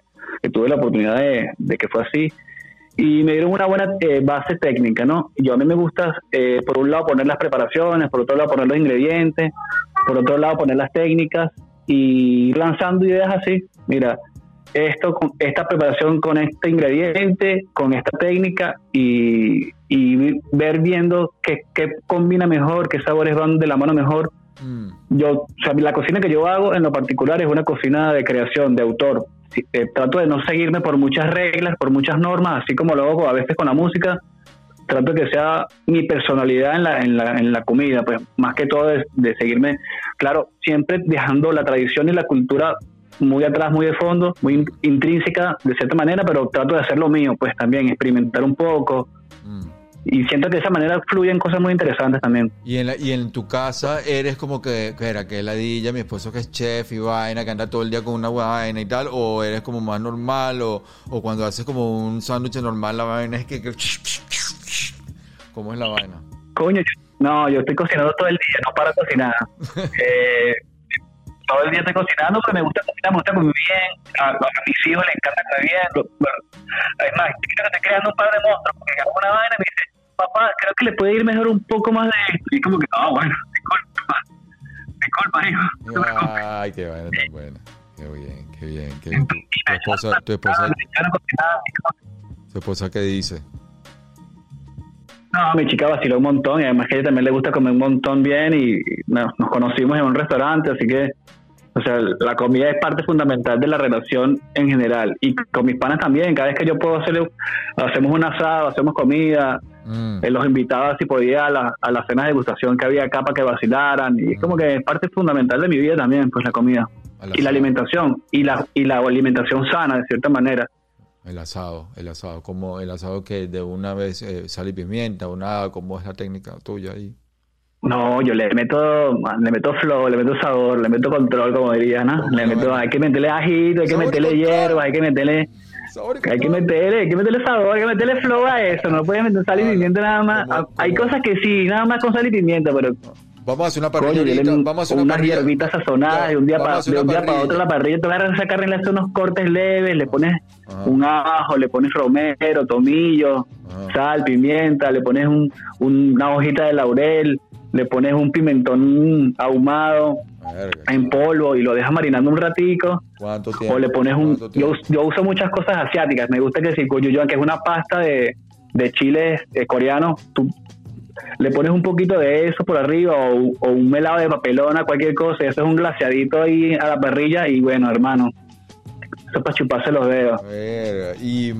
que tuve la oportunidad de, que fue así. Y me dieron una buena eh, base técnica, ¿no? Yo a mí me gusta, eh, por un lado, poner las preparaciones, por otro lado, poner los ingredientes, por otro lado, poner las técnicas y lanzando ideas así. Mira, esto, esta preparación con este ingrediente, con esta técnica y, ver viendo qué, combina mejor, qué sabores van de la mano mejor. Mm. Yo, la cocina que yo hago en lo particular es una cocina de creación, de autor. Eh, trato de no seguirme por muchas reglas, por muchas normas, así como lo hago a veces con la música. Trato de que sea mi personalidad en la, en la, en la comida, pues más que todo de, de seguirme, claro, siempre dejando la tradición y la cultura muy atrás, muy de fondo, muy intrínseca de cierta manera, pero trato de hacer lo mío, pues también experimentar un poco. Mm. y siento que de esa manera fluyen cosas muy interesantes también. Y en, y en tu casa eres como que, que era que ladilla, mi esposo que es chef y vaina, que anda todo el día con una vaina y tal, o eres como más normal, o, o cuando haces como un sándwich normal, la vaina es que, ¿Cómo es la vaina? Coño, no, yo estoy cocinando todo el día, no para cocinar. eh, todo el día estoy cocinando porque me gusta cocinar, me gusta comer bien. A, mis hijos les encanta comer bien. Es más, creo que estoy creando un par de monstruos porque hago una vaina y me dice, papá, creo que le puede ir mejor un poco más de esto. Y como que, no, bueno, disculpa. Disculpa, hijo. Ay, qué vaina tan buena. Qué bien, qué bien. Qué bien. Tu, tu esposa, tu esposa, tu esposa, ¿qué dice? No, mi chica vaciló un montón y además que a ella también le gusta comer un montón bien y nos conocimos en un restaurante, así que o sea, la comida es parte fundamental de la relación en general. Y con mis panas también, cada vez que yo puedo hacer, hacemos un asado, hacemos comida, mm. eh, los invitaba si podía a la, a la cena de degustación que había acá para que vacilaran. Y es como que es parte fundamental de mi vida también, pues la comida. y la alimentación, y la, y la alimentación sana, de cierta manera. El asado, el asado, como el asado que de una vez eh, sale pimienta o nada, ¿cómo es la técnica tuya ahí? No, yo le meto, le meto flow, le meto sabor, le meto control, como diría, ¿no? Le meto, hay que meterle ajito, hay que meterle hierba, hay que meterle, hay que meterle, hay que meterle sabor, hay que meterle flow a eso, no puedes meter sal y pimienta nada más. Hay cosas que sí, nada más con sal y pimienta, pero Vamos a hacer una parrilla vamos a hacer una unas hierbitas sazonadas, de un día para de un día para otro la parrilla, te agarras esa carne, le haces unos cortes leves, le pones un ajo, le pones romero, tomillo, sal, pimienta, le pones un, una hojita de laurel, le pones un pimentón ahumado en polvo y lo dejas marinando un ratico. ¿Cuánto tiempo? O le pones un... Yo, yo, uso muchas cosas asiáticas. Me gusta que si gochujang, que es una pasta de, de chiles eh, coreanos, tú le pones un poquito de eso por arriba o, un melado de papelona, cualquier cosa, y haces un glaciadito ahí a la parrilla y bueno, hermano, eso es para chuparse los dedos. y,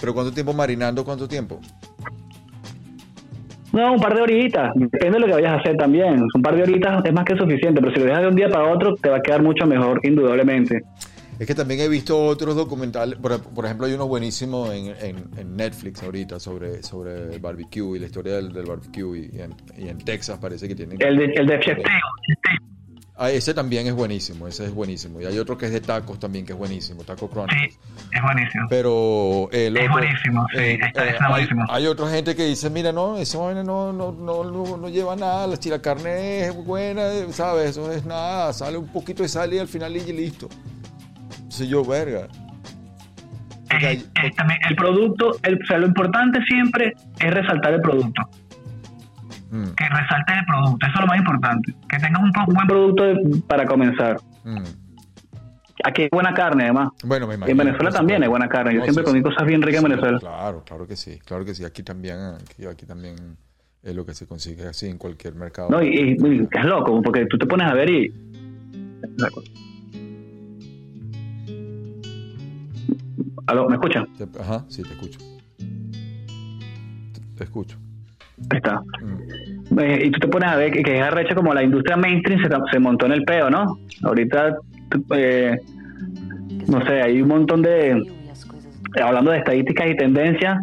¿Pero cuánto tiempo marinando? ¿Cuánto tiempo? No, un par de horitas, depende de lo que vayas a hacer también. Un par de horitas es más que suficiente, pero si lo dejas de un día para otro, te va a quedar mucho mejor, indudablemente. Es que también he visto otros documentales, por, ejemplo hay uno buenísimo en, en, Netflix ahorita sobre, sobre el barbecue y la historia del, barbecue y, en, Texas parece que tienen... El de, el de Ah, ese también es buenísimo, ese es buenísimo. Y hay otro que es de tacos también que es buenísimo, Taco Chronicles. Sí, es buenísimo. Pero el otro, es buenísimo, sí, eh, eh, buenísimo. Hay, otra gente que dice, mira, no, vaina no, no, no, no, lleva nada, la, la carne es buena, ¿sabes? Eso es nada, sale un poquito de sal y al final y listo soy yo, verga. El producto, el, o sea, lo importante siempre es resaltar el producto. Mm. Que resalte el producto, eso es lo más importante. Que tengas un, buen producto para comenzar. Mm. Aquí hay buena carne, además. Bueno, me imagino. En Venezuela también hay buena carne. Yo siempre comí cosas bien ricas en Venezuela. Claro, claro que sí. Claro que sí. Aquí también, aquí, también es lo que se consigue así en cualquier mercado. No, y, y es loco, porque tú te pones a ver y. ¿Aló? ¿Me escuchan? Ajá, sí, te escucho. Te, escucho. Ahí está. Mm. Eh, y tú te pones a ver que, es arrecha como la industria mainstream se, montó en el peo, ¿no? Ahorita, eh, no sé, hay un montón de... Hablando de estadísticas y tendencias,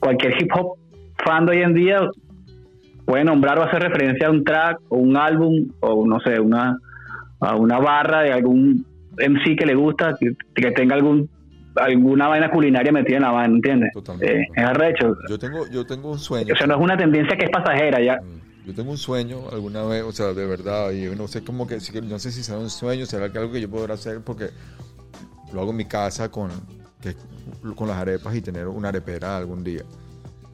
cualquier hip hop fan de hoy en día puede nombrar o hacer referencia a un track o un álbum o no sé, una, a una barra de algún MC que le gusta, que tenga algún alguna vaina culinaria metida en la vaina, ¿entiendes? Totalmente. Eh, es arrecho. Yo tengo, yo tengo un sueño. O sea, no es una tendencia que es pasajera ya. Mm, yo tengo un sueño alguna vez, o sea, de verdad, y no sé cómo que, no sé si será un sueño, será algo que yo podré hacer porque lo hago en mi casa con, con las arepas y tener una arepera algún día.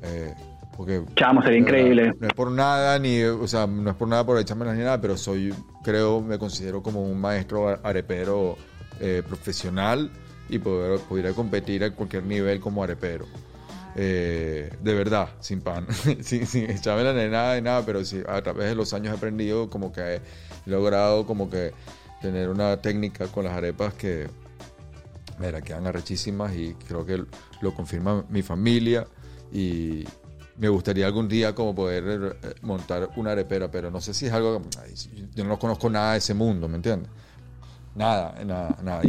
Eh, porque, Chamo, sería increíble. No es por nada, ni, o sea, no es por nada por echarme ni nada, pero soy, creo, me considero como un maestro arepero eh, profesional y poder, poder competir a cualquier nivel como arepero. Eh, de verdad, sin pan, sin, sin echarme la nada de nada, pero sí, a través de los años he aprendido como que he logrado como que tener una técnica con las arepas que, mira, quedan arrechísimas y creo que lo confirma mi familia y me gustaría algún día como poder eh, montar una arepera, pero no sé si es algo, yo no conozco nada de ese mundo, ¿me entiendes? Nada, nada, nada.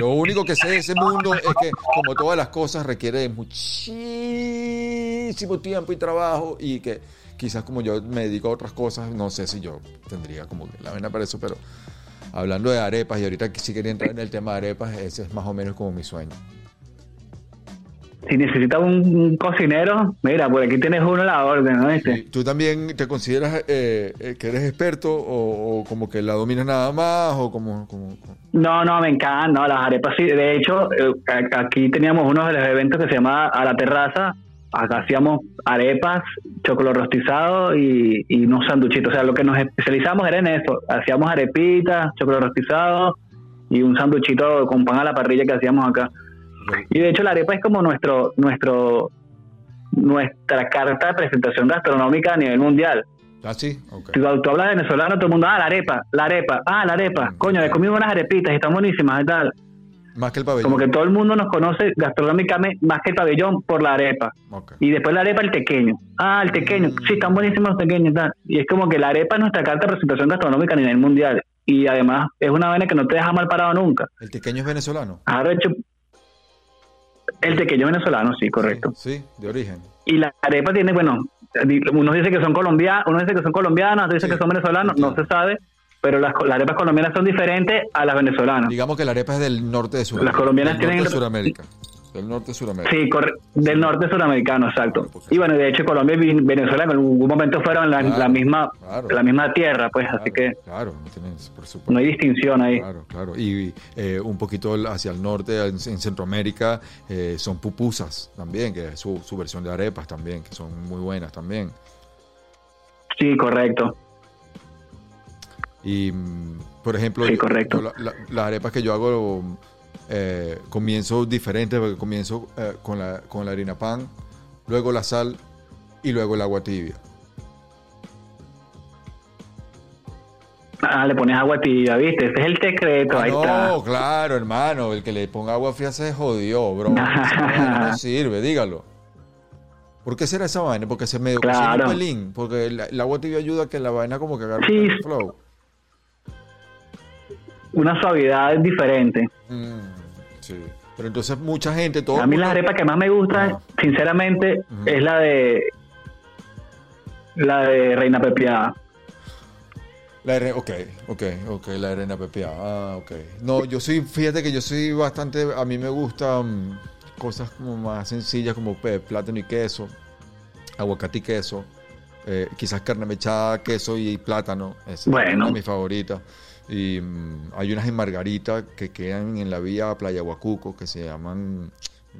Lo único que sé de ese mundo es que, como todas las cosas, requiere muchísimo tiempo y trabajo y que quizás como yo me dedico a otras cosas, no sé si yo tendría como la vena para eso, pero hablando de arepas y ahorita que sí quería entrar en el tema de arepas, ese es más o menos como mi sueño si necesitas un, cocinero, mira, por aquí tienes uno a la orden, ¿no? ¿Tú también te consideras eh, eh, que eres experto o, como que la dominas nada más o como, No, no, me encanta, no, las arepas sí. De hecho, eh, aquí teníamos uno de los eventos que se llamaba A la Terraza. Acá hacíamos arepas, chocolate rostizado y, y unos sanduchitos. O sea, lo que nos especializamos era en eso. Hacíamos arepitas, chocolate rostizado y un sanduchito con pan a la parrilla que hacíamos acá. Y de hecho la arepa es como nuestro, nuestro, nuestra carta de presentación gastronómica a nivel mundial. Ah, sí, Si tú, hablas venezolano, todo el mundo, ah, la arepa, la arepa, ah, la arepa, mm, coño, he comido unas arepitas y están buenísimas y tal. Más que el pabellón. Como que todo el mundo nos conoce gastronómicamente más que el pabellón por la arepa. Y después la arepa, el tequeño. Ah, el tequeño. Sí, están buenísimos los tequeños y tal. Y es como que la arepa es nuestra carta de presentación gastronómica a nivel mundial. Y además es una vaina que no te deja mal parado nunca. ¿El tequeño es venezolano? Ahora hecho, el tequeño venezolano, sí, correcto. Sí, de origen. Y la arepa tiene, bueno, uno dice que son colombianos, uno dice que son colombianas, otro dice que son venezolanos, no se sabe, pero las, arepas colombianas son diferentes a las venezolanas. Digamos que la arepa es del norte de Sudamérica. Las colombianas tienen... de Sudamérica. Del norte suramericano. Sí, del norte suramericano, exacto. Y bueno, de hecho Colombia y Venezuela en algún momento fueron la, la misma la misma tierra, pues, así que claro, no, no hay distinción ahí. Claro, claro. Y eh, un poquito hacia el norte, en, Centroamérica, eh, son pupusas también, que es su, su versión de arepas también, que son muy buenas también. Sí, correcto. Y, mm, por ejemplo, sí, correcto. las arepas que yo hago eh, comienzo diferente porque comienzo eh, con, la, con la harina pan, luego la sal y luego el agua tibia. Ah, le pones agua tibia, ¿viste? Ese es el secreto, ahí ah, no, claro, hermano, el que le ponga agua fría se jodió, bro. no sirve, dígalo. ¿Por qué será esa vaina? Porque se medio claro. un pelín, porque el, agua tibia ayuda a que la vaina como que agarre el flow. Una suavidad diferente. Mm. Sí. Pero entonces mucha gente, todo A mí la arepa que más me gusta, sinceramente, es la de la de Reina Pepiada. La de, ok, ok, ok, la de Reina Pepiada. Ah, ok. No, yo soy, fíjate que yo soy bastante, a mí me gustan cosas como más sencillas como plátano y queso, aguacate y queso, eh, quizás carne mechada, queso y plátano. es bueno. una de mis favoritas. Y mm, hay unas en Margarita que quedan en la vía Playa Huacuco que se llaman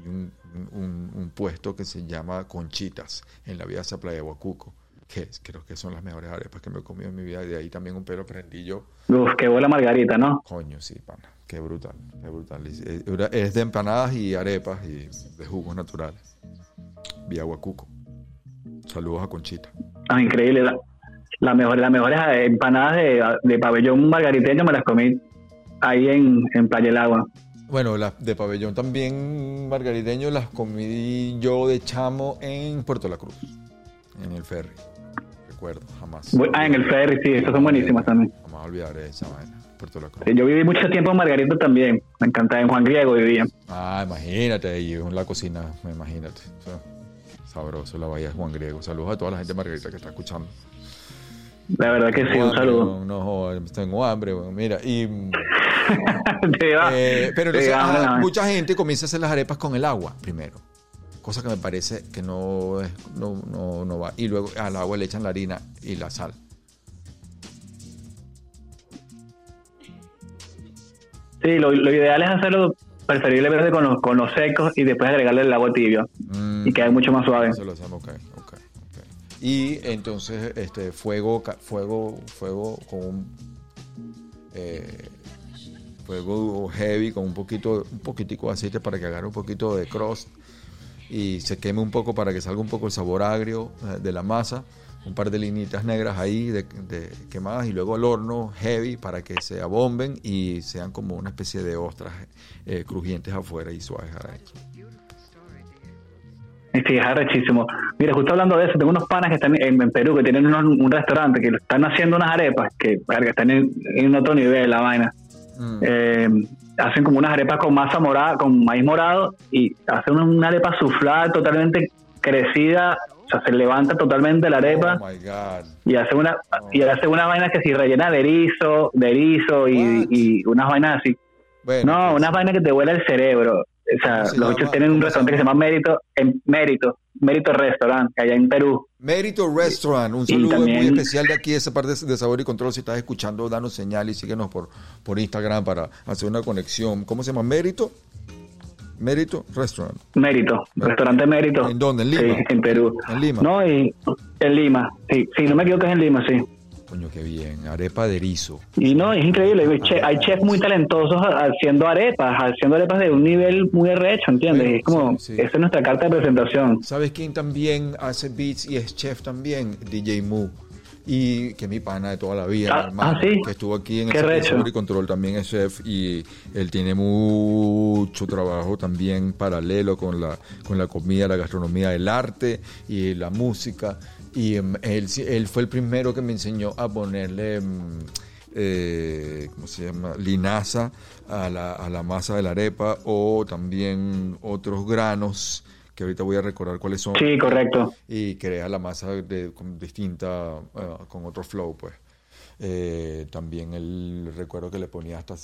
un, un, puesto que se llama Conchitas en la vía hacia Playa Huacuco que creo que son las mejores arepas que me he comido en mi vida y de ahí también un pelo prendillo. Uf, qué buena margarita, ¿no? Coño, sí, pana, qué brutal, qué brutal. Es de empanadas y arepas y de jugos naturales. Vía Huacuco. Saludos a Conchita. Ah, increíble. La mejor, las mejores empanadas de, de, pabellón margariteño me las comí ahí en, en Playa del Agua. Bueno, las de pabellón también margariteño las comí yo de chamo en Puerto La Cruz, en el ferry. Recuerdo, jamás. Ah, en el ferry, sí, esas son buenísimas también. Jamás olvidaré esa vaina. Puerto La Cruz. Yo viví mucho tiempo en Margarita también. Me encantaba. En Juan Griego vivía. Ah, imagínate ahí en la cocina, imagínate. sabroso la bahía de Juan Griego. Saludos a toda la gente de Margarita que está escuchando. La verdad que sí, un saludo. No, tengo hambre, mira, y... eh, pero mucha gente comienza a hacer las arepas con el agua primero, cosa que me parece que no, no, no, no va. Y luego al agua le echan la harina y la sal. Sí, lo, ideal es hacerlo preferiblemente con los, con los secos y después agregarle el agua tibio mm. y queda mucho más suave. Eso lo hacemos, okay. Y entonces este fuego, fuego, fuego con eh, fuego heavy con un poquito, un poquitico de aceite para que agarre un poquito de crust y se queme un poco para que salga un poco el sabor agrio eh, de la masa. Un par de linitas negras ahí de, quemadas y luego al horno heavy para que se abomben y sean como una especie de ostras eh, crujientes afuera y suaves adentro. Sí, es arrechísimo. Mira, justo hablando de eso, tengo unos panas que están en, Perú, que tienen un restaurante, que están haciendo unas arepas, que, están en, otro nivel la vaina. Mm. Eh, hacen como unas arepas con masa morada, con maíz morado y hacen una arepa suflada totalmente crecida, o sea, se levanta totalmente la arepa oh y hace una y hace unas vainas que si rellena de erizo, de erizo y, unas vainas así. no, unas vainas que te vuela el cerebro. O sea, los ocho tienen un restaurante que se llama Mérito, en Mérito, Mérito Restaurant, allá en Perú. Mérito Restaurant, un saludo muy especial de aquí, esa parte de Sabor y Control. Si estás escuchando, danos señal y síguenos por, por Instagram para hacer una conexión. ¿Cómo se llama? Mérito. Mérito Restaurant. Mérito, restaurante Mérito. ¿En dónde? ¿En Lima? Sí, en Perú. ¿En Lima? No, y, en Lima. Sí, sí, no me equivoco, es en Lima, sí. Coño, qué bien. Arepa de erizo. Y no, es increíble. Hay chefs muy talentosos haciendo arepas, haciendo arepas de un nivel muy arrecho, ¿entiendes? es como, esa es nuestra carta de presentación. ¿Sabes quién también hace beats y es chef también? DJ Moo y que es mi pana de toda la vida, ah, hermano, ah, ¿sí? que estuvo aquí en el y Control, también es chef y él tiene mucho trabajo también paralelo con la, con la comida, la gastronomía, el arte y la música. Y em, él, él fue el primero que me enseñó a ponerle, em, eh, ¿cómo se llama? Linaza a la, a la masa de la arepa o también otros granos que ahorita voy a recordar cuáles son. Sí, correcto. Y crea la masa de, distinta, eh, con otro flow, pues. Eh, también él recuerdo que le ponía hasta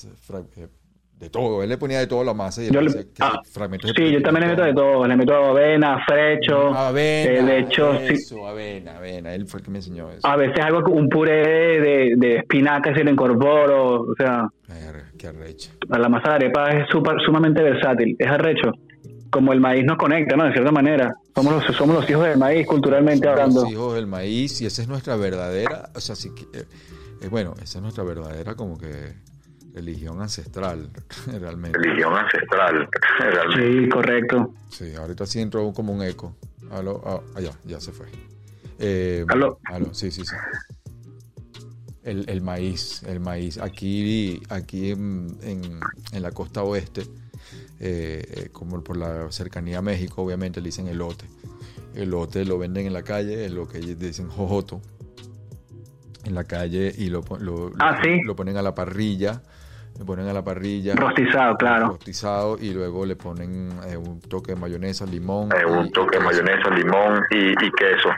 de todo. Él le ponía de todo la masa y yo ah, fragmentos Sí, yo también le meto de todo. Le meto avena, frecho. Avena. de hecho, eso, avena, avena. Él fue el que me enseñó eso. A veces hago un puré de, de espinacas y lo incorporo. O sea. Qué arrecho. La masa de arepa es super, sumamente versátil. Es arrecho. Como el maíz nos conecta, ¿no? De cierta manera. Somos los, somos los hijos del maíz, culturalmente hablando. Los hijos del maíz y esa es nuestra verdadera. O sea, sí que. Eh, bueno, esa es nuestra verdadera como que religión ancestral, realmente. Religión ancestral, realmente. Sí, correcto. Sí, ahorita sí entró como un eco. Aló, ah, ah ya, ya se fue. Eh, aló. aló. Sí, sí, sí. El, el, maíz, el maíz. Aquí, aquí en, en, la costa oeste, eh, como por la cercanía a México, obviamente le dicen elote. Elote lo venden en la calle, es lo que dicen jojoto en la calle y lo, lo, ah, lo ponen a la parrilla le ponen a la parrilla. Rostizado, claro. Rostizado y luego le ponen eh, un toque de mayonesa, limón. Eh, un toque de mayonesa, limón y, queso.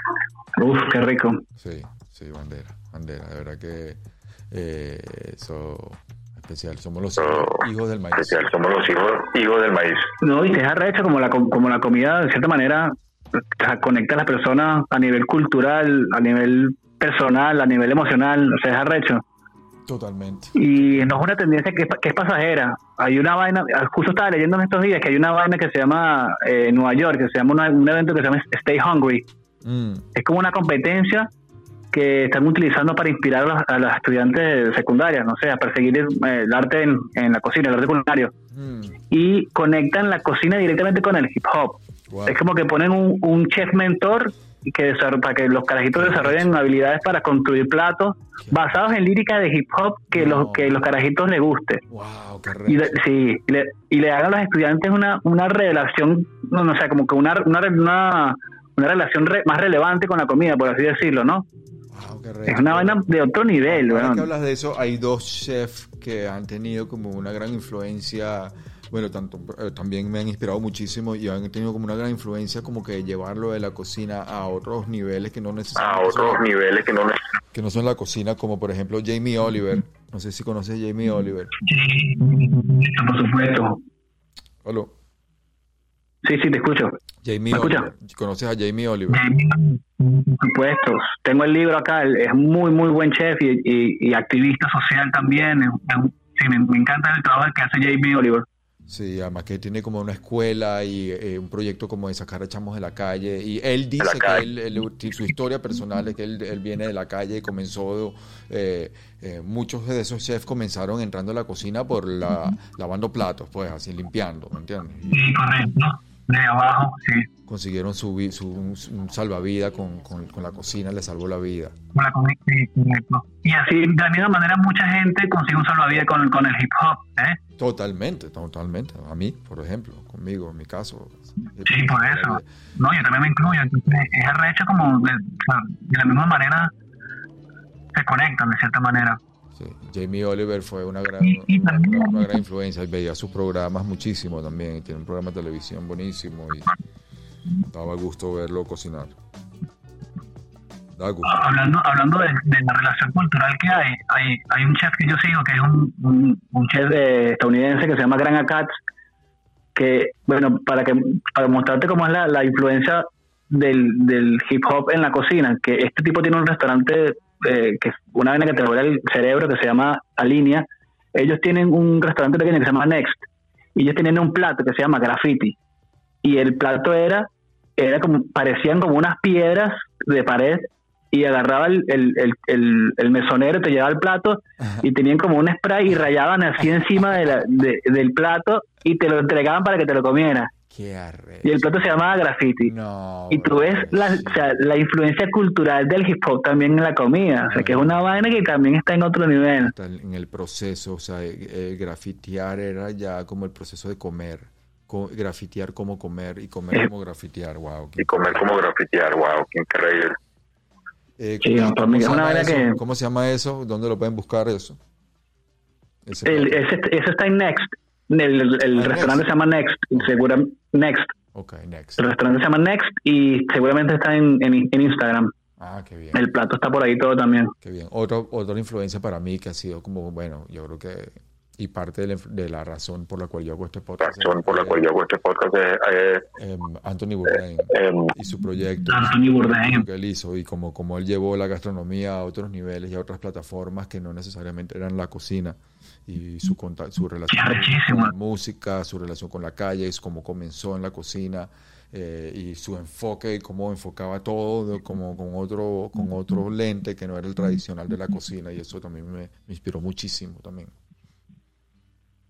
Uf, qué rico. Sí, sí, bandera, bandera. De verdad que eh, eso especial. Somos los hijos del maíz. Especial, somos los hijos, hijos del maíz. No, y te es arrecho como la, como la comida, de cierta manera, conecta a las personas a nivel cultural, a nivel personal, a nivel emocional. O sea, es arrecho. Totalmente. Y no es una tendencia que, es pasajera. Hay una vaina, justo estaba leyendo en estos días que hay una vaina que se llama eh, Nueva York, que se llama un evento que se llama Stay Hungry. Mm. Es como una competencia que están utilizando para inspirar a los, estudiantes de secundaria, no sé, a perseguir el, arte en, la cocina, el arte culinario. Mm. Y conectan la cocina directamente con el hip hop. Es como que ponen un, un chef mentor que para que los carajitos desarrollen habilidades para construir platos basados en lírica de hip hop que los que los carajitos les guste. y le, sí, y le, hagan a los estudiantes una, una revelación, no, no sé, como que una, una, una, relación más relevante con la comida, por así decirlo, ¿no? es una vaina de otro nivel. Ahora que hablas de eso, hay dos chefs que han tenido como una gran influencia bueno, tanto, eh, también me han inspirado muchísimo y han tenido como una gran influencia como que llevarlo de la cocina a otros niveles que no necesitan. A otros niveles que no Que no son la cocina, como por ejemplo Jamie Oliver. No sé si conoces a Jamie Oliver. Por supuesto. Hola. Sí, sí, te escucho. Jamie Oliver. ¿Conoces a Jamie Oliver? Por supuesto. Tengo el libro acá. Es muy, muy buen chef y, activista social también. Sí, me, me, encanta el trabajo que hace Jamie Oliver. Sí, además que tiene como una escuela y eh, un proyecto como de sacar a chamos de la calle. Y él dice que él, su historia personal es que él, viene de la calle y comenzó, eh, eh, muchos de esos chefs comenzaron entrando a la cocina por la, lavando platos, pues así limpiando, ¿me entiendes? Sí, correcto de abajo, sí. Consiguieron su, su un, salvavidas con, con, la cocina, le salvó la vida. Y así, de la misma manera, mucha gente consigue un salvavidas con, con el hip hop. ¿eh? Totalmente, totalmente. A mí, por ejemplo, conmigo, en mi caso. Sí, por eso. No, yo también me incluyo. Entonces, es arrecho como de, de la misma manera se conectan, de cierta manera. Jamie Oliver fue una gran, una, gran influencia. Veía sus programas muchísimo también. Tiene un programa de televisión buenísimo y daba gusto verlo cocinar. Hablando, hablando de, la relación cultural que hay, hay, hay un chef que yo sigo que es un, un, chef estadounidense que se llama Gran Katz, que, bueno, para que para mostrarte cómo es la, la influencia del, del hip hop en la cocina, que este tipo tiene un restaurante eh, que es una vena que te vuela el cerebro que se llama Alinea. Ellos tienen un restaurante pequeño que se llama Next y ellos tienen un plato que se llama Graffiti y el plato era era como parecían como unas piedras de pared y agarraba el, el, el, mesonero, te llevaba el plato y tenían como un spray y rayaban así encima de la, del plato y te lo entregaban para que te lo comieras. Y el plato se llamaba graffiti. y tú ves la, la influencia cultural del hip hop también en la comida. O sea, que es una vaina que también está en otro nivel. En el proceso, o sea, el grafitear era ya como el proceso de comer. grafitear como comer y comer como grafitear, wow. Y comer como grafitear, wow, qué increíble. Eh, ¿cómo, se llama eso? ¿Dónde lo pueden buscar eso? Ese, está en Next. El, ah, restaurante se llama Next. Segura, Next. Next. El restaurante se llama Next y seguramente está en, en, Instagram. Ah, qué bien. El plato está por ahí todo también. Qué bien. Otro, otra influencia para mí que ha sido como, bueno, yo creo que y parte de la, razón por la cual yo hago este podcast. Razón por la cual yo hago este podcast es, em, Anthony Bourdain em, y su proyecto. Anthony Bourdain. Que él hizo y como, como él llevó la gastronomía a otros niveles y a otras plataformas que no necesariamente eran la cocina y su, su relación con la música, su relación con la calle, es como comenzó en la cocina. Eh, y su enfoque y cómo enfocaba todo como con otro con otro lente que no era el tradicional de la cocina y eso también me inspiró muchísimo también.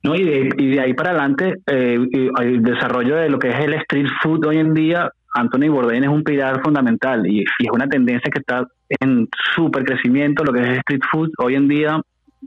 ¿no? Y de, y de ahí para adelante, eh, el desarrollo de lo que es el street food hoy en día, Anthony Bourdain es un pilar fundamental y, es una tendencia que está en súper crecimiento, lo que es street food hoy en día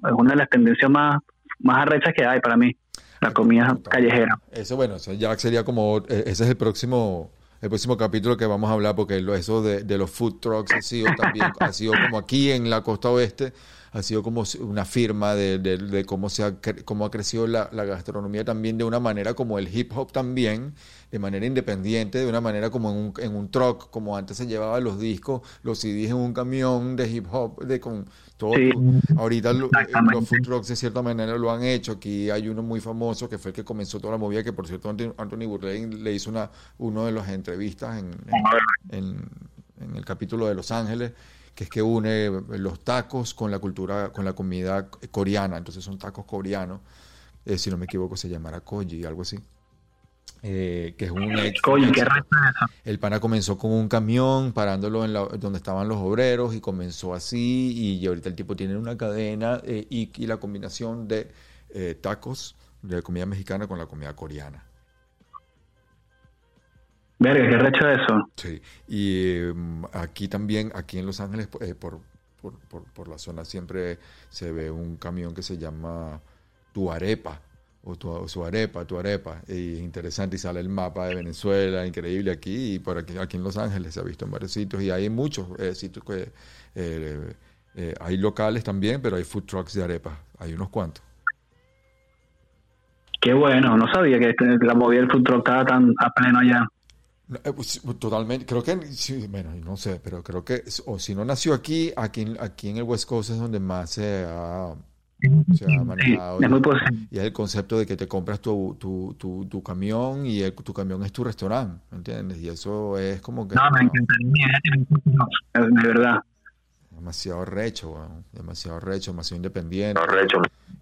es una de las tendencias más, más arrechas que hay para mí, la comida callejera. Eso bueno, eso ya sería como, eh, ese es el próximo el próximo capítulo que vamos a hablar, porque eso de, de los food trucks ha sido también, ha sido como aquí en la costa oeste, ha sido como una firma de, de, cómo, se ha, cómo ha crecido la, la, gastronomía también de una manera como el hip hop también, de manera independiente, de una manera como en un, en un truck, como antes se llevaban los discos, los CDs en un camión de hip hop, de con todo. ahorita los food trucks de cierta manera lo han hecho. Aquí hay uno muy famoso que fue el que comenzó toda la movida, que por cierto Anthony Bourdain le hizo una, uno de las entrevistas en, en, en el capítulo de Los Ángeles que es que une los tacos con la cultura, con la comida coreana. Entonces son tacos coreanos, eh, si no me equivoco se llamará koji, algo así. Eh, que es un El pana comenzó con un camión parándolo en donde estaban los obreros y comenzó así y ahorita el tipo tiene una cadena eh, y, y, la combinación de tacos de comida mexicana con la comida coreana. Verga, qué recho eso. Sí, y em, aquí también, aquí en Los Ángeles, eh, por, por, por, la zona siempre se ve un camión que se llama Tu Arepa, o tu, su arepa, tu arepa. Y es interesante, y sale el mapa de Venezuela, increíble aquí, y por aquí, aquí en Los Ángeles se ha visto en varios sitios, y hay muchos eh, sitios que... Eh, hay locales también, pero hay food trucks de arepa, hay unos cuantos. Qué bueno, no sabía que la movida del food truck estaba tan a pleno allá. Eh, pues, totalmente, creo que, bueno, no sé, pero creo que, o si no nació aquí, aquí, aquí en el West Coast es donde más se ha, manejado. y, es el concepto de que te compras tu, tu, tu, camión y tu camión es tu restaurante, ¿me entiendes? Y eso es como que... No, me encantaría, de verdad demasiado recho, demasiado recho, demasiado independiente.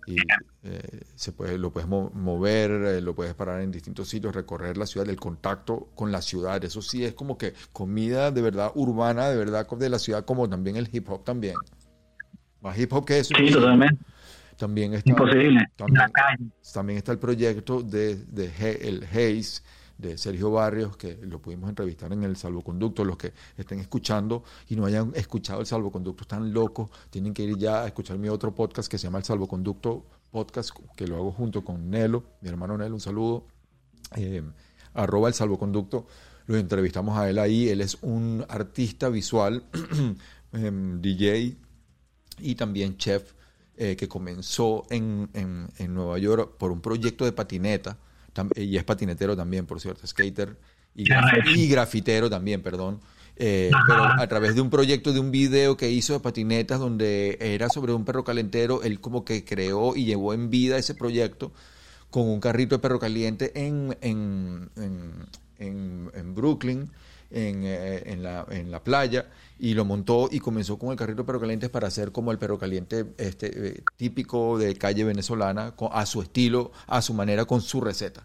Y eh, se puede, lo puedes mover, eh, lo puedes parar en distintos sitios, recorrer la ciudad, el contacto con la ciudad. Eso sí es como que comida de verdad urbana, de verdad de la ciudad, como también el hip hop también. Más hip hop que eso. Sí, totalmente. También está, Imposible. También, está el proyecto de, de el Haze de Sergio Barrios, que lo pudimos entrevistar en el salvoconducto. Los que estén escuchando y no hayan escuchado el salvoconducto están locos, tienen que ir ya a escuchar mi otro podcast que se llama El Salvoconducto Podcast, que lo hago junto con Nelo, mi hermano Nelo, un saludo. Eh, arroba el salvoconducto. Lo entrevistamos a él ahí. Él es un artista visual, em, DJ y también chef eh, que comenzó en, en, Nueva York por un proyecto de patineta, y es patinetero también, por cierto, skater y, y grafitero también, perdón. Eh, pero a través de un proyecto, de un video que hizo de patinetas donde era sobre un perro calentero, él como que creó y llevó en vida ese proyecto con un carrito de perro caliente en, en, en, en Brooklyn, eh, en, la, en la playa, y lo montó y comenzó con el carrito perro caliente para hacer como el perro caliente este, eh, típico de calle venezolana, a su estilo, a su manera, con su receta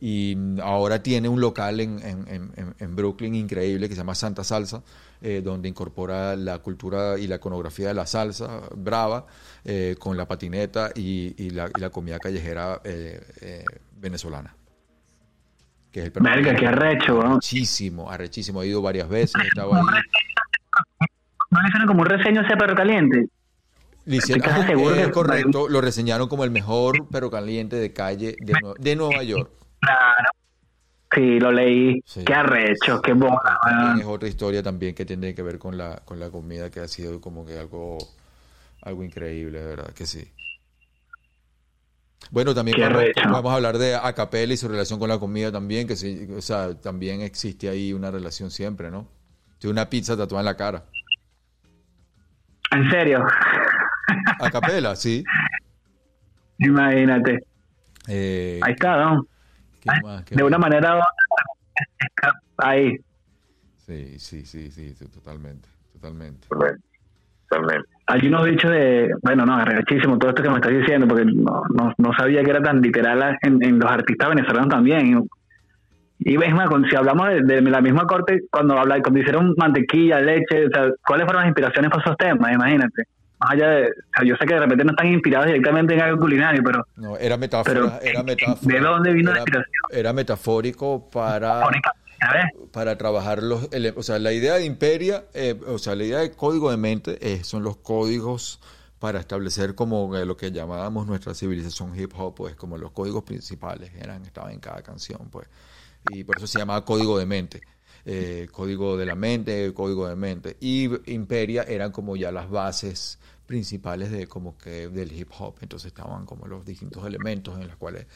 y ahora tiene un local en, en, en, Brooklyn increíble que se llama Santa Salsa, eh, donde incorpora la cultura y la iconografía de la salsa brava eh, con la patineta y, y, la, y, la, comida callejera eh, venezolana. Que es el Verga, qué arrecho, Arrechísimo, arrechísimo. He ido varias veces, estaba ahí. ¿No le hicieron como un reseño ese perro caliente? es correcto, lo reseñaron como el mejor perro caliente de calle de, de Nueva York. Claro. Sí, lo leí. Qué arrecho, qué boda. Es otra historia también que tiene que ver con la, con la comida, que ha sido como que algo, algo increíble, de verdad, que sí. Bueno, también vamos, a hablar de Acapella y su relación con la comida también, que sí, o sea, también existe ahí una relación siempre, ¿no? Tiene una pizza tatuada en la cara. ¿En serio? Acapella, sí. Imagínate. Eh, ahí está, ¿no? de una manera ahí. Sí, sí, sí, sí, totalmente, totalmente. Totalmente. Hay unos dichos de, bueno, no, muchísimo todo esto que me estás diciendo, porque no, no, sabía que era tan literal en, los artistas venezolanos también. Y es más, si hablamos de, la misma corte, cuando, habla, cuando hicieron mantequilla, leche, o sea, ¿cuáles fueron las inspiraciones para esos temas? Imagínate más allá de, yo sé que de repente no están inspirados directamente en algo culinario, pero... No, era metáfora, era metáfora. ¿De dónde vino la inspiración? Era metafórico para... Para trabajar los... O sea, la idea de imperia, eh, o sea, la idea de código de mente eh, son los códigos para establecer como lo que llamábamos nuestra civilización hip hop, pues como los códigos principales eran, estaban en cada canción, pues. Y por eso se llamaba código de mente. Eh, código de la mente, código de mente. Y Imperia eran como ya las bases principales de como que del hip hop. Entonces estaban como los distintos elementos en los cuales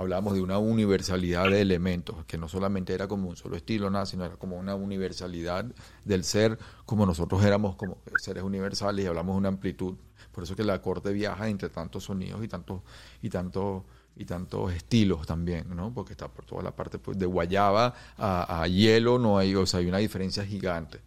hablábamos de una universalidad de elementos, que no solamente era como un solo estilo, nada, sino era como una universalidad del ser, como nosotros éramos como seres universales y hablamos de una amplitud. Por eso que la corte viaja entre tantos sonidos y tantos y tantos y tantos estilos también, ¿no? Porque está por toda la parte pues, de guayaba a, hielo, no hay, o sea, hay una diferencia gigante.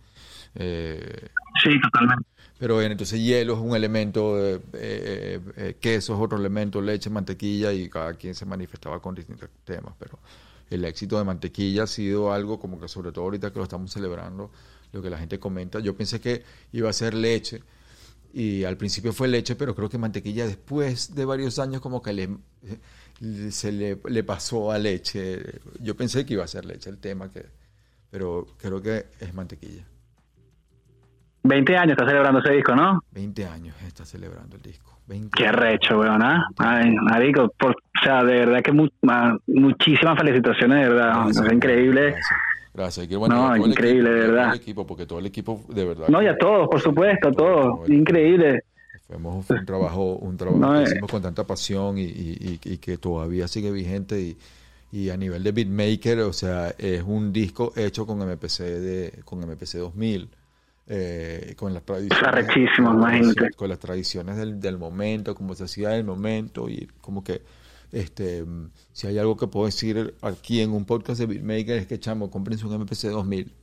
Eh, sí, totalmente. Pero entonces hielo es un elemento, eh, eh, queso es otro elemento, leche, mantequilla y cada quien se manifestaba con distintos temas. Pero el éxito de mantequilla ha sido algo como que sobre todo ahorita que lo estamos celebrando, lo que la gente comenta. Yo pensé que iba a ser leche y al principio fue leche, pero creo que mantequilla después de varios años como que le, se le, pasó a leche. Yo pensé que iba a ser leche el tema, que, pero creo que es mantequilla. 20 años está celebrando ese disco, ¿no? 20 años está celebrando el disco. Qué recho, weón, ¿ah? Ay, marico, por, o sea, de verdad que muchísimas felicitaciones, de verdad. es increíble. Gracias. no, increíble, de verdad. Todo el equipo, porque todo el equipo, de verdad. No, y a todos, por supuesto, a todos. Increíble. Hemos un trabajo, un trabajo que eh. hicimos con tanta pasión y, y, y, que todavía sigue vigente y, y a nivel de beatmaker, o sea, es un disco hecho con MPC de con MPC 2000. Eh, con las tradiciones con, con las tradiciones del, del momento como se hacía del momento y como que este, si hay algo que puedo decir aquí en un podcast de Beatmaker es que, chamo, cómprense un MPC 2000.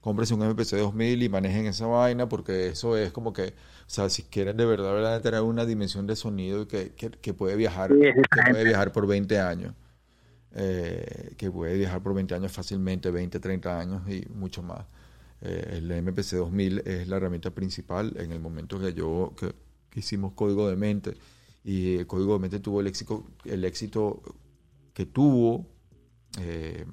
Cómprense un MPC 2000 y manejen esa vaina porque eso es como que, o sea, si quieren de verdad, verdad tener una dimensión de sonido que, que, puede viajar, que puede viajar por 20 años. Eh, que puede viajar por 20 años fácilmente, 20, 30 años y mucho más. Eh, el MPC 2000 es la herramienta principal en el momento que yo que hicimos código de mente y el Código de Mente tuvo el éxito, el éxito que tuvo, eh,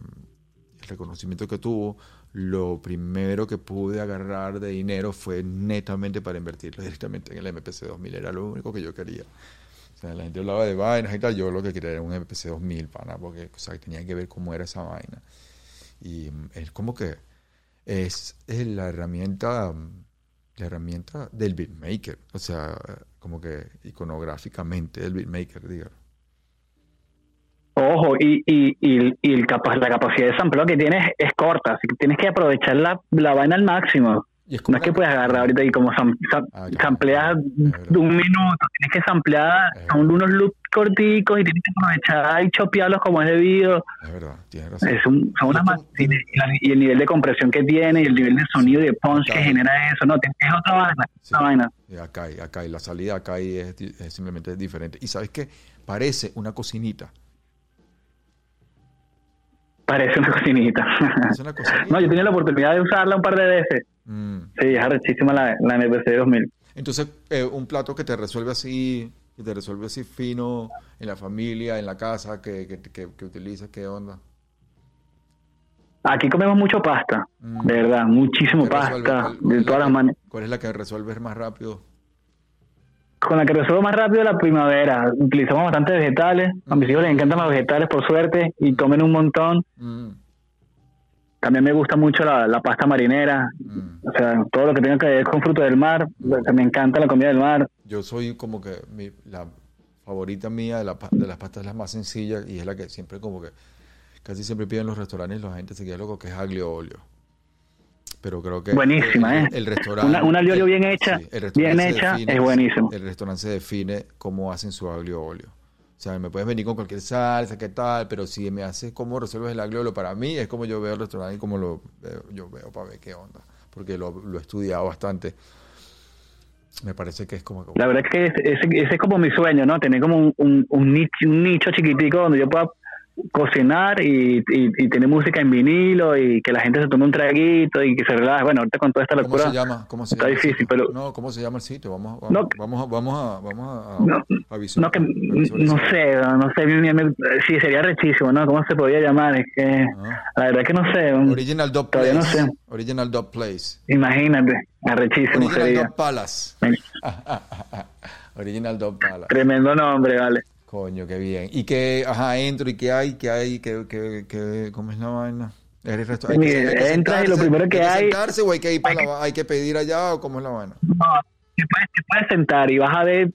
el reconocimiento que tuvo, lo primero que pude agarrar de dinero fue netamente para invertirlo directamente en el MPC 2000, era lo único que yo quería. O sea, la gente hablaba de vainas y tal, yo lo que quería era un MPC 2000, pana, porque o sea, tenía que ver cómo era esa vaina. Y mm, es como que es, es la herramienta la herramienta del beatmaker. O sea, como que iconográficamente el beatmaker, digamos. Ojo, y, y, y, y la capacidad de sampleo que tienes es corta, así que tienes que aprovechar la vaina al máximo. No es que puedes agarrar ahorita y como sam, ah, samplear de un minuto, tienes que samplear con unos loops corticos y tienes que aprovechar y chopearlos como es debido. Es verdad, tienes razón. Es un, son una y, el nivel de compresión que tiene y el nivel de sonido y de punch que genera eso, no, es otra vaina, otra vaina. Acá y acá y la salida acá y es, es simplemente diferente. Y sabes que parece una cocinita Parece una cocinita. no, yo tenía la oportunidad de usarla un par de veces. Mm. Sí, es arrechísima la, la MPC 2000. Entonces, eh, un plato que te resuelve así, que te resuelve así fino en la familia, en la casa, que, que, que, que utilizas, ¿qué onda? Aquí comemos mucho pasta, mm. de verdad, muchísimo pasta, de todas las maneras. ¿Cuál es la que resuelves más rápido? Con la que resuelvo más rápido la primavera. Utilizamos bastante vegetales. A mis hijos les encantan los vegetales, por suerte, y comen un montón. Mm. También me gusta mucho la, pasta marinera. Mm. O sea, todo lo que tenga que ver con fruto del mar. Me encanta la comida del mar. Yo soy como que la favorita mía de, la, de las pastas es la más sencilla y es la que siempre como que casi siempre piden los restaurantes la gente se queda loco que es aglio olio pero creo que buenísima el, ¿eh? el restaurante una, aglio bien hecha bien hecha es buenísimo. el restaurante se define cómo hacen su aglio olio o sea me puedes venir con cualquier salsa qué tal pero si me haces cómo resuelves el aglio olio para mí es como yo veo el restaurante y como lo veo, yo veo para ver qué onda porque lo, he estudiado bastante. Me parece que es como, la verdad es que ese, es como mi sueño no tener como un, un, nicho, un nicho chiquitico donde yo pueda cocinar y, y, tener música en vinilo y que la gente se tome un traguito y que se relaje. Bueno, ahorita con toda esta locura. ¿Cómo se llama? ¿Cómo se está difícil, pero. No, ¿cómo se llama el sitio? Vamos, vamos, vamos a, vamos a, vamos a, no, no, que, no sé, no sé, sí, sería rechísimo, ¿no? ¿Cómo se podría llamar? Es que, ah. la verdad es que no sé. Original Dog Place. No sé. Original Dog Place. Imagínate, arrechísimo Original sería. Dog Palace. Original Dog Palace. Tremendo nombre, vale. Coño, qué bien. ¿Y qué, ajá, entro y qué hay? ¿Qué hay? ¿Qué, qué, qué, cómo es la vaina? ¿Eres hay que, Entras y lo primero que hay... sentarse o hay que, ir para la, hay que pedir allá o cómo es la vaina? No, te puedes, te puedes sentar y vas a ver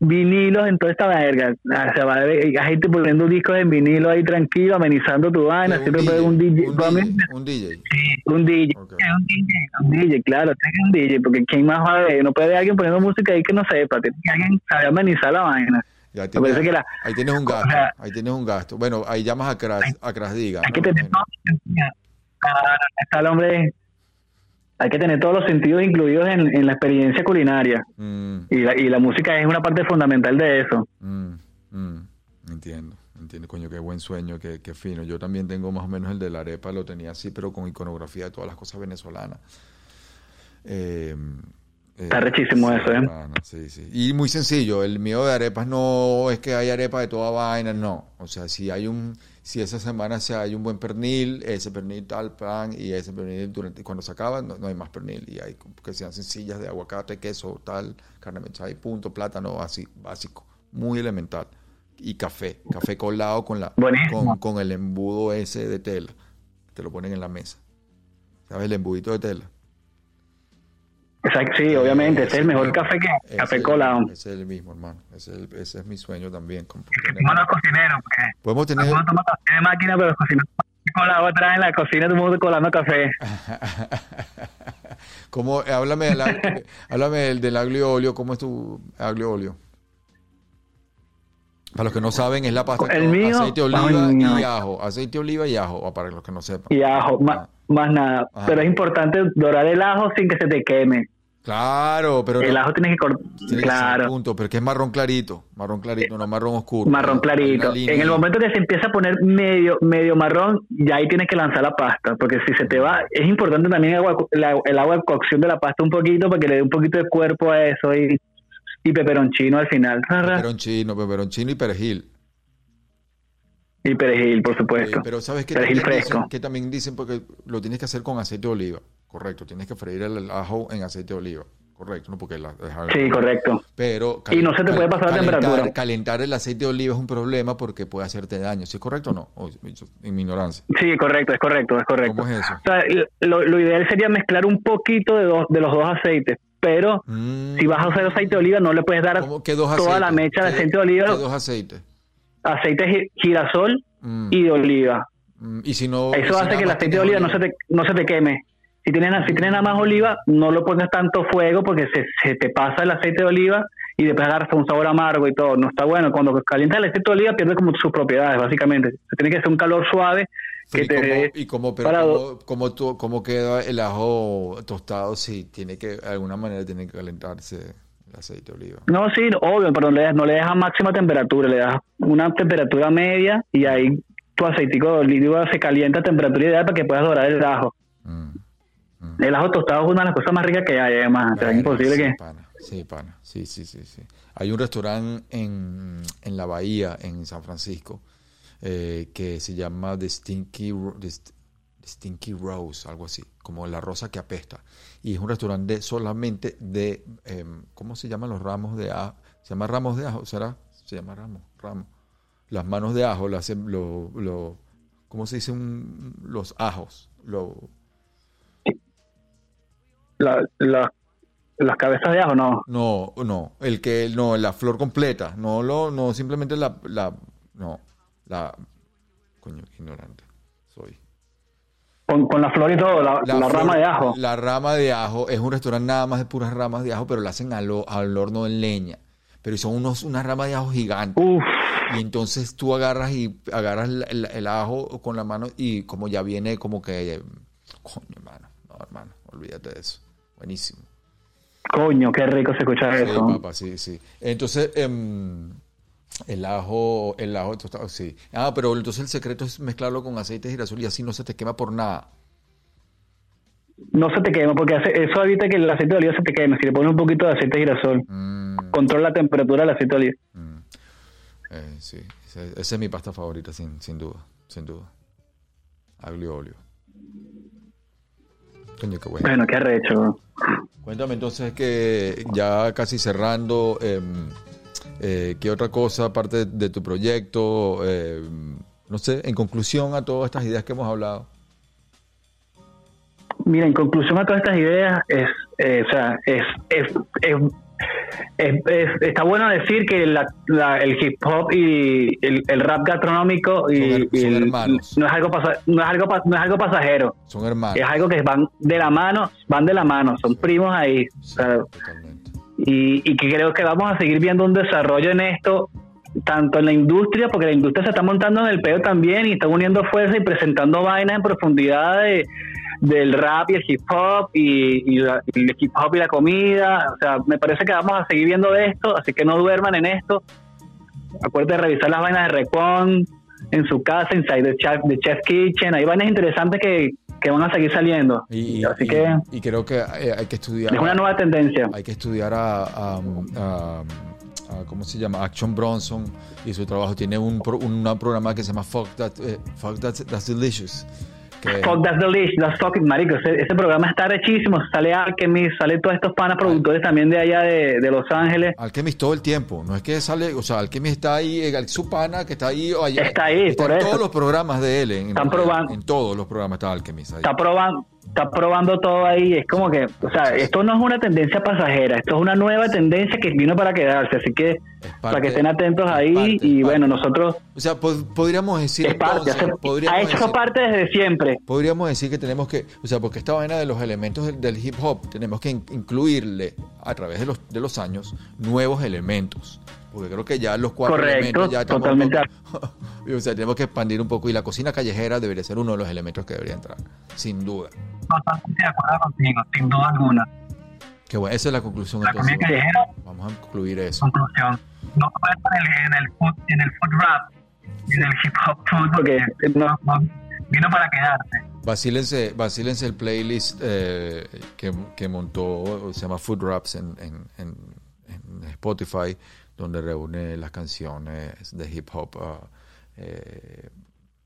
vinilos en toda esta verga. Ah, o sea, va a ver gente poniendo discos en vinilo ahí tranquilo, amenizando tu vaina. Siempre puede un DJ. Un DJ. Un DJ. Sí, un DJ. Okay. Un DJ, un DJ, claro, un DJ, porque ¿quién más va a ver? No puede haber alguien poniendo música ahí que no sepa, tiene que alguien saber amenizar la vaina. Ya tienes, ahí tienes un gasto, ahí tienes un gasto. Bueno, ahí llamas a Cras, a Crasdiga. Hay que tener está el hombre, hay que tener todos los sentidos incluidos en, en la experiencia culinaria. Mm. Y, la, y la música es una parte fundamental de eso. Mm, mm. Entiendo, entiendo, coño, qué buen sueño, qué, qué fino. Yo también tengo más o menos el de la arepa, lo tenía así, pero con iconografía de todas las cosas venezolanas. Eh, Está rechísimo eso, ¿eh? sí, sí. Y muy sencillo, el mío de arepas no es que hay arepas de toda vaina, no. O sea, si hay un, si esa semana se hay un buen pernil, ese pernil tal pan y ese pernil durante cuando se acaba no, hay más pernil y hay que sean sencillas de aguacate, queso, tal, carne mechada y punto, plátano, así, básico, muy elemental. Y café, café colado con la con, con el embudo ese de tela. Te lo ponen en la mesa. ¿Sabes? El embudito de tela. Exacto, sí, obviamente, ese es el mejor café que café colado. Ese es el mismo, hermano. Ese es, ese es mi sueño también. Como los cocineros, porque podemos tener. Podemos tomar café de máquina, pero los cocineros colado atrás en la cocina, todo el mundo colando café. ¿Cómo, háblame, del, háblame del, del aglio olio, ¿cómo es tu aglio olio? Para los que no saben, es la pasta el mío, aceite oliva y ajo. Aceite oliva y ajo, para los que no sepan. Y ajo, ah. más, nada. Pero es importante dorar el ajo sin que se te queme. Claro, pero el ajo tiene que cortar. Claro. punto, pero que es marrón clarito, marrón clarito, no marrón oscuro. Marrón clarito. En el momento que se empieza a poner medio medio marrón, ya ahí tienes que lanzar la pasta, porque si se te va, es importante también el agua, el agua de cocción de la pasta un poquito para que le dé un poquito de cuerpo a eso y y peperoncino al final. Peperoncino, peperoncino y perejil. Y perejil, por supuesto. pero sabes que perejil también, fresco. Dicen, que también dicen porque lo tienes que hacer con aceite de oliva. Correcto, tienes que freír el ajo en aceite de oliva. Correcto, ¿no? Porque la, sí, correcto. Pero y no se te puede pasar la temperatura. Calentar el aceite de oliva es un problema porque puede hacerte daño. ¿Sí es correcto o no? en mi ignorancia. Sí, correcto, es correcto, es correcto. ¿Cómo es eso? O sea, lo, lo ideal sería mezclar un poquito de, dos, de los dos aceites pero mm. si vas a usar aceite de oliva no le puedes dar toda la mecha de aceite de oliva. dos aceites? Aceite girasol mm. y de oliva. Mm, y si no, Eso hace que el aceite de oliva, No, se te, no se te queme. Si tienes, si tienes nada más oliva, no lo pones tanto fuego porque se, se te pasa el aceite de oliva y después agarras un sabor amargo y todo. No está bueno. Cuando calientas el aceite de oliva pierde como sus propiedades, básicamente. Tiene que ser un calor suave que te y como, pero como, queda el ajo tostado, sí, tiene que, de alguna manera tiene que calentarse aceite de oliva. No, sí, obvio, pero no le, no le máxima temperatura, le das una temperatura media y ahí tu aceitico de oliva se calienta a temperatura ideal para que puedas dorar el ajo. Mm, mm. El ajo tostado es una de las cosas más ricas que hay, además. es imposible que... Sí, pana. Sí, sí, sí, sí. Hay un restaurante en, en la bahía, en San Francisco, eh, que se llama The Stinky, Stinky Rose, algo así, como la rosa que apesta. Y es un restaurante solamente de, em, ¿cómo se llaman los ramos de ajo? ¿Se llama ramos de ajo? ¿Será? Se llama ramos, ramos. Las manos de ajo, las, lo, lo, ¿cómo se dicen los ajos? Lo, la, las cabezas de ajo, no. No, no, el que, no, la flor completa, no, lo, no, simplemente la, la, no. La. Coño, ignorante. Soy. Con, la flor y todo, la, rama de ajo. La rama de ajo es un restaurante nada más de puras ramas de ajo, pero la hacen al, al horno en leña. Pero son unos, unas ramas de ajo gigantes. Y entonces tú agarras y agarras el, ajo con la mano y como ya viene como que. Coño, hermano. No, hermano, olvídate de eso. Buenísimo. Coño, qué rico se escucha sí, eso. Papá, sí, sí. Entonces, eh, el ajo, el ajo tostado, sí. Ah, pero entonces el secreto es mezclarlo con aceite de girasol y así no se te quema por nada. No se te quema, porque eso evita que el aceite de oliva se te queme. Si le pones un poquito de aceite de girasol, mm. controla la temperatura del aceite de oliva. Mm. Eh, sí, esa es mi pasta favorita, sin, sin duda, sin duda. Aglio olio. Coño, qué bueno. Bueno, qué arrecho. Cuéntame entonces que ya casi cerrando, eh, eh, ¿Qué otra cosa, aparte de, tu proyecto, eh, no sé, en conclusión a todas estas ideas que hemos hablado? Mira, en conclusión a todas estas ideas, es, eh, o sea, es, es, está bueno decir que el hip hop y el, rap gastronómico y, no es algo no es algo no es algo pasajero. Son hermanos. Es algo que van de la mano van de la mano son primos ahí y, que creo que vamos a seguir viendo un desarrollo en esto, tanto en la industria, porque la industria se está montando en el pedo también y están uniendo fuerza y presentando vainas en profundidad del rap y el hip hop y, el hip hop y la comida. O sea, me parece que vamos a seguir viendo esto, así que no duerman en esto. Acuérdense de revisar las vainas de Recon en su casa, Inside the Chef, the Chef Kitchen. Hay vainas interesantes que, que van a seguir saliendo. Y, Así que. Y creo que hay, que estudiar. Es una nueva tendencia. Hay que estudiar a, ¿cómo se llama? Action Bronson y su trabajo. Tiene un, un programa que se llama Fuck That, eh, Fuck That's Delicious Fuck That's Delicious, That's Fucking Marico. Ese, programa está rechísimo. Sale Alchemist, sale todos estos panas productores también de allá de, Los Ángeles. Alchemist todo el tiempo. No es que sale, o sea, Alchemist está ahí, eh, su pana que está ahí. Allá, está ahí, está por en eso. todos los programas de él. En, Están probando. En, todos los programas está Alchemist. Ahí. Está probando está probando todo ahí. Es como que, o sea, esto no es una tendencia pasajera, esto es una nueva tendencia que vino para quedarse. Así que, para que estén atentos ahí. y bueno, nosotros. O sea, podríamos decir. ha hecho parte desde siempre. Podríamos decir que tenemos que, o sea, porque esta vaina de los elementos del, hip hop, tenemos que incluirle a través de los, de los años nuevos elementos. Porque creo que ya los cuatro elementos ya totalmente. o sea, tenemos que expandir un poco y la cocina callejera debería ser uno de los elementos que debería entrar, sin duda. Totalmente de acuerdo contigo, sin duda alguna. Qué bueno, esa es la conclusión. La comida callejera. Vamos a concluir eso. Conclusión. No puede estar en el, food, en el food rap, en el hip hop food, porque no, vino para quedarse. Vacílense, vacílense el playlist eh, que, que, montó, se llama Food Raps en, en, en Spotify donde reúne las canciones de hip hop, uh, eh,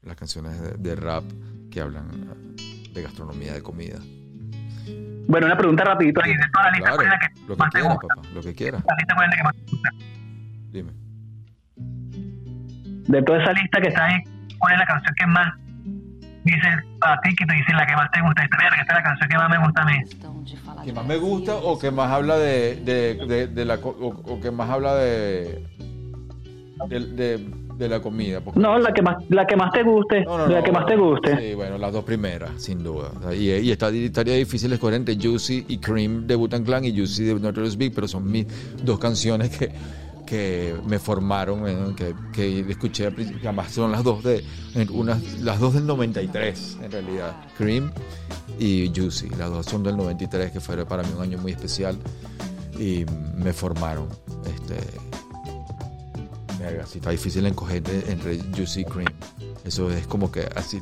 las canciones de, rap que hablan uh, de gastronomía, de comida. Bueno, una pregunta rapidito ahí, de toda la lista, claro, que lo que quiera, papá, lo que quiera. Dime. De toda esa lista que está ahí, ¿cuál es la canción que más dices a ti que te dicen la que más te gusta, esta, que esta es la canción que más me gusta a mí. ¿Que más me gusta o que más habla de, de, de, la o, que más habla de de, de la comida? No, la que más la que más te guste, la que más te guste. Sí, bueno, las dos primeras, sin duda. Y, y está, estaría difícil escoger entre Juicy y Cream de Butan Clan y Juicy de Notorious Big, pero son mis dos canciones que que me formaron, eh, que, que escuché, además son las dos de, unas, las dos del 93 en realidad, Cream y Juicy, las dos son del 93, que fue para mí un año muy especial y me formaron. Este, si está difícil encoger entre Juicy Cream. Eso es como que así,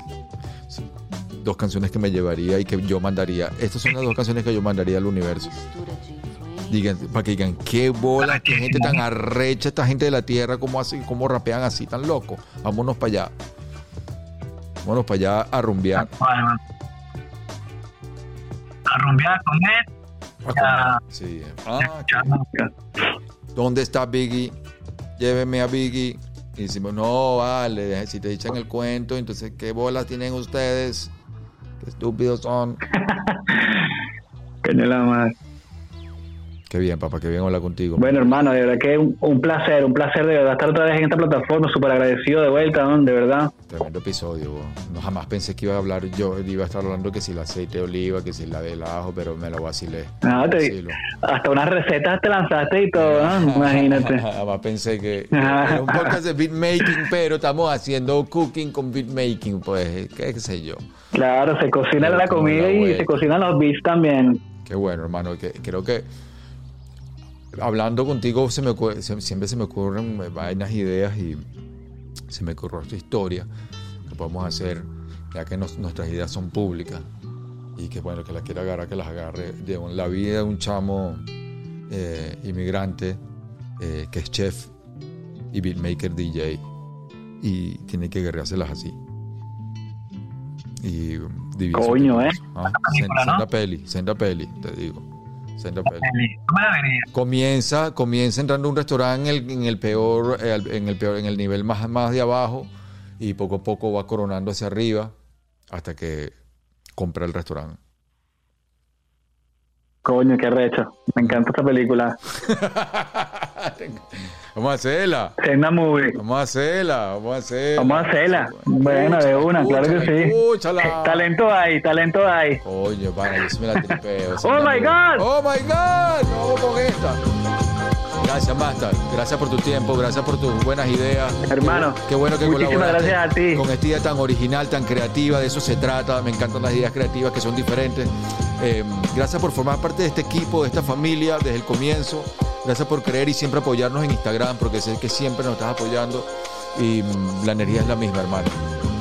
dos canciones que me llevaría y que yo mandaría. Estas son las dos canciones que yo mandaría al universo digan, para que digan, qué bola, qué gente tan arrecha, esta gente de la tierra, cómo, así, cómo rapean así tan loco. Vámonos para allá. Vámonos para allá a rumbear. A rumbear, comer. A Sí. Ah, ¿Dónde está Biggie? Lléveme a Biggie. Y decimos, no, vale, si te echan el cuento, entonces, ¿qué bolas tienen ustedes? ¿Qué estúpidos son? que no la más. Qué bien, papá, qué bien hablar contigo. Bueno, hermano, de verdad que un, un placer, un placer de verdad estar otra vez en esta plataforma, súper agradecido de vuelta, ¿no? de verdad. Tremendo episodio, no jamás pensé que iba a hablar, yo iba a estar hablando que si el aceite de oliva, que si la del ajo, pero me lo vacilé. No, te, hasta unas recetas te lanzaste y todo, ¿no? Imagínate. jamás pensé que era un podcast de beatmaking, pero estamos haciendo cooking con beatmaking, pues, qué, sé yo. Claro, se cocina la comida y se cocinan los beats también. Qué bueno, hermano, que, creo que hablando contigo se me, siempre se me ocurren vainas, ideas y se me ocurrió esta historia que podemos hacer, ya que nuestras ideas son públicas y que bueno, que la quiera agarrar, que las agarre. De la vida de un chamo eh, inmigrante eh, que es chef y beatmaker DJ y tiene que agarrárselas así. Y Coño, ¿eh? ¿ah? Senda, peli, senda peli, te digo. Comienza, comienza entrando a un restaurante en el, peor, eh, en el peor, en el nivel más, más de abajo y poco a poco va coronando hacia arriba hasta que compra el restaurante. Coño, qué recho. Me encanta esta película. Vamos a hacerla. Senda Movie. Vamos a hacerla, vamos a hacerla. Vamos a hacerla. Bueno, de una, claro que sí. Escúchala. Talento hay, talento hay. Coño, para, yo sí me la tripeo. oh my God. Oh my God. Vamos con esta. Gracias, Master. Gracias por tu tiempo, gracias por tus buenas ideas. Hermano, qué, bueno que muchísimas gracias a ti. Con esta idea tan original, tan creativa, de eso se trata. Me encantan las ideas creativas que son diferentes. Eh, gracias por formar parte de este equipo, de esta familia desde el comienzo. Gracias por creer y siempre apoyarnos en Instagram, porque sé que siempre nos estás apoyando y mm, la energía es la misma, hermano.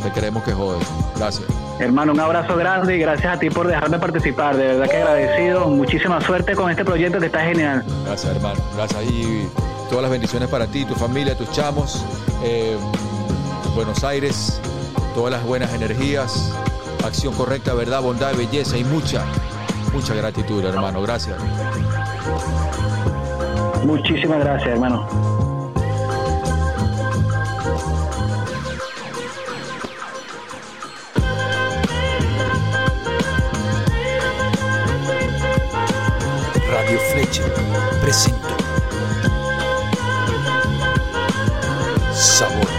Te queremos que jode. Gracias. Hermano, un abrazo grande y gracias a ti por dejarme participar. De verdad que agradecido. Muchísima suerte con este proyecto que está genial. Gracias, hermano. Gracias. Y todas las bendiciones para ti, tu familia, tus chamos. Eh, Buenos Aires, todas las buenas energías, acción correcta, verdad, bondad, belleza y mucha, mucha gratitud, hermano. Gracias. Muchísimas gracias, hermano. Radio Flecha presento Sabor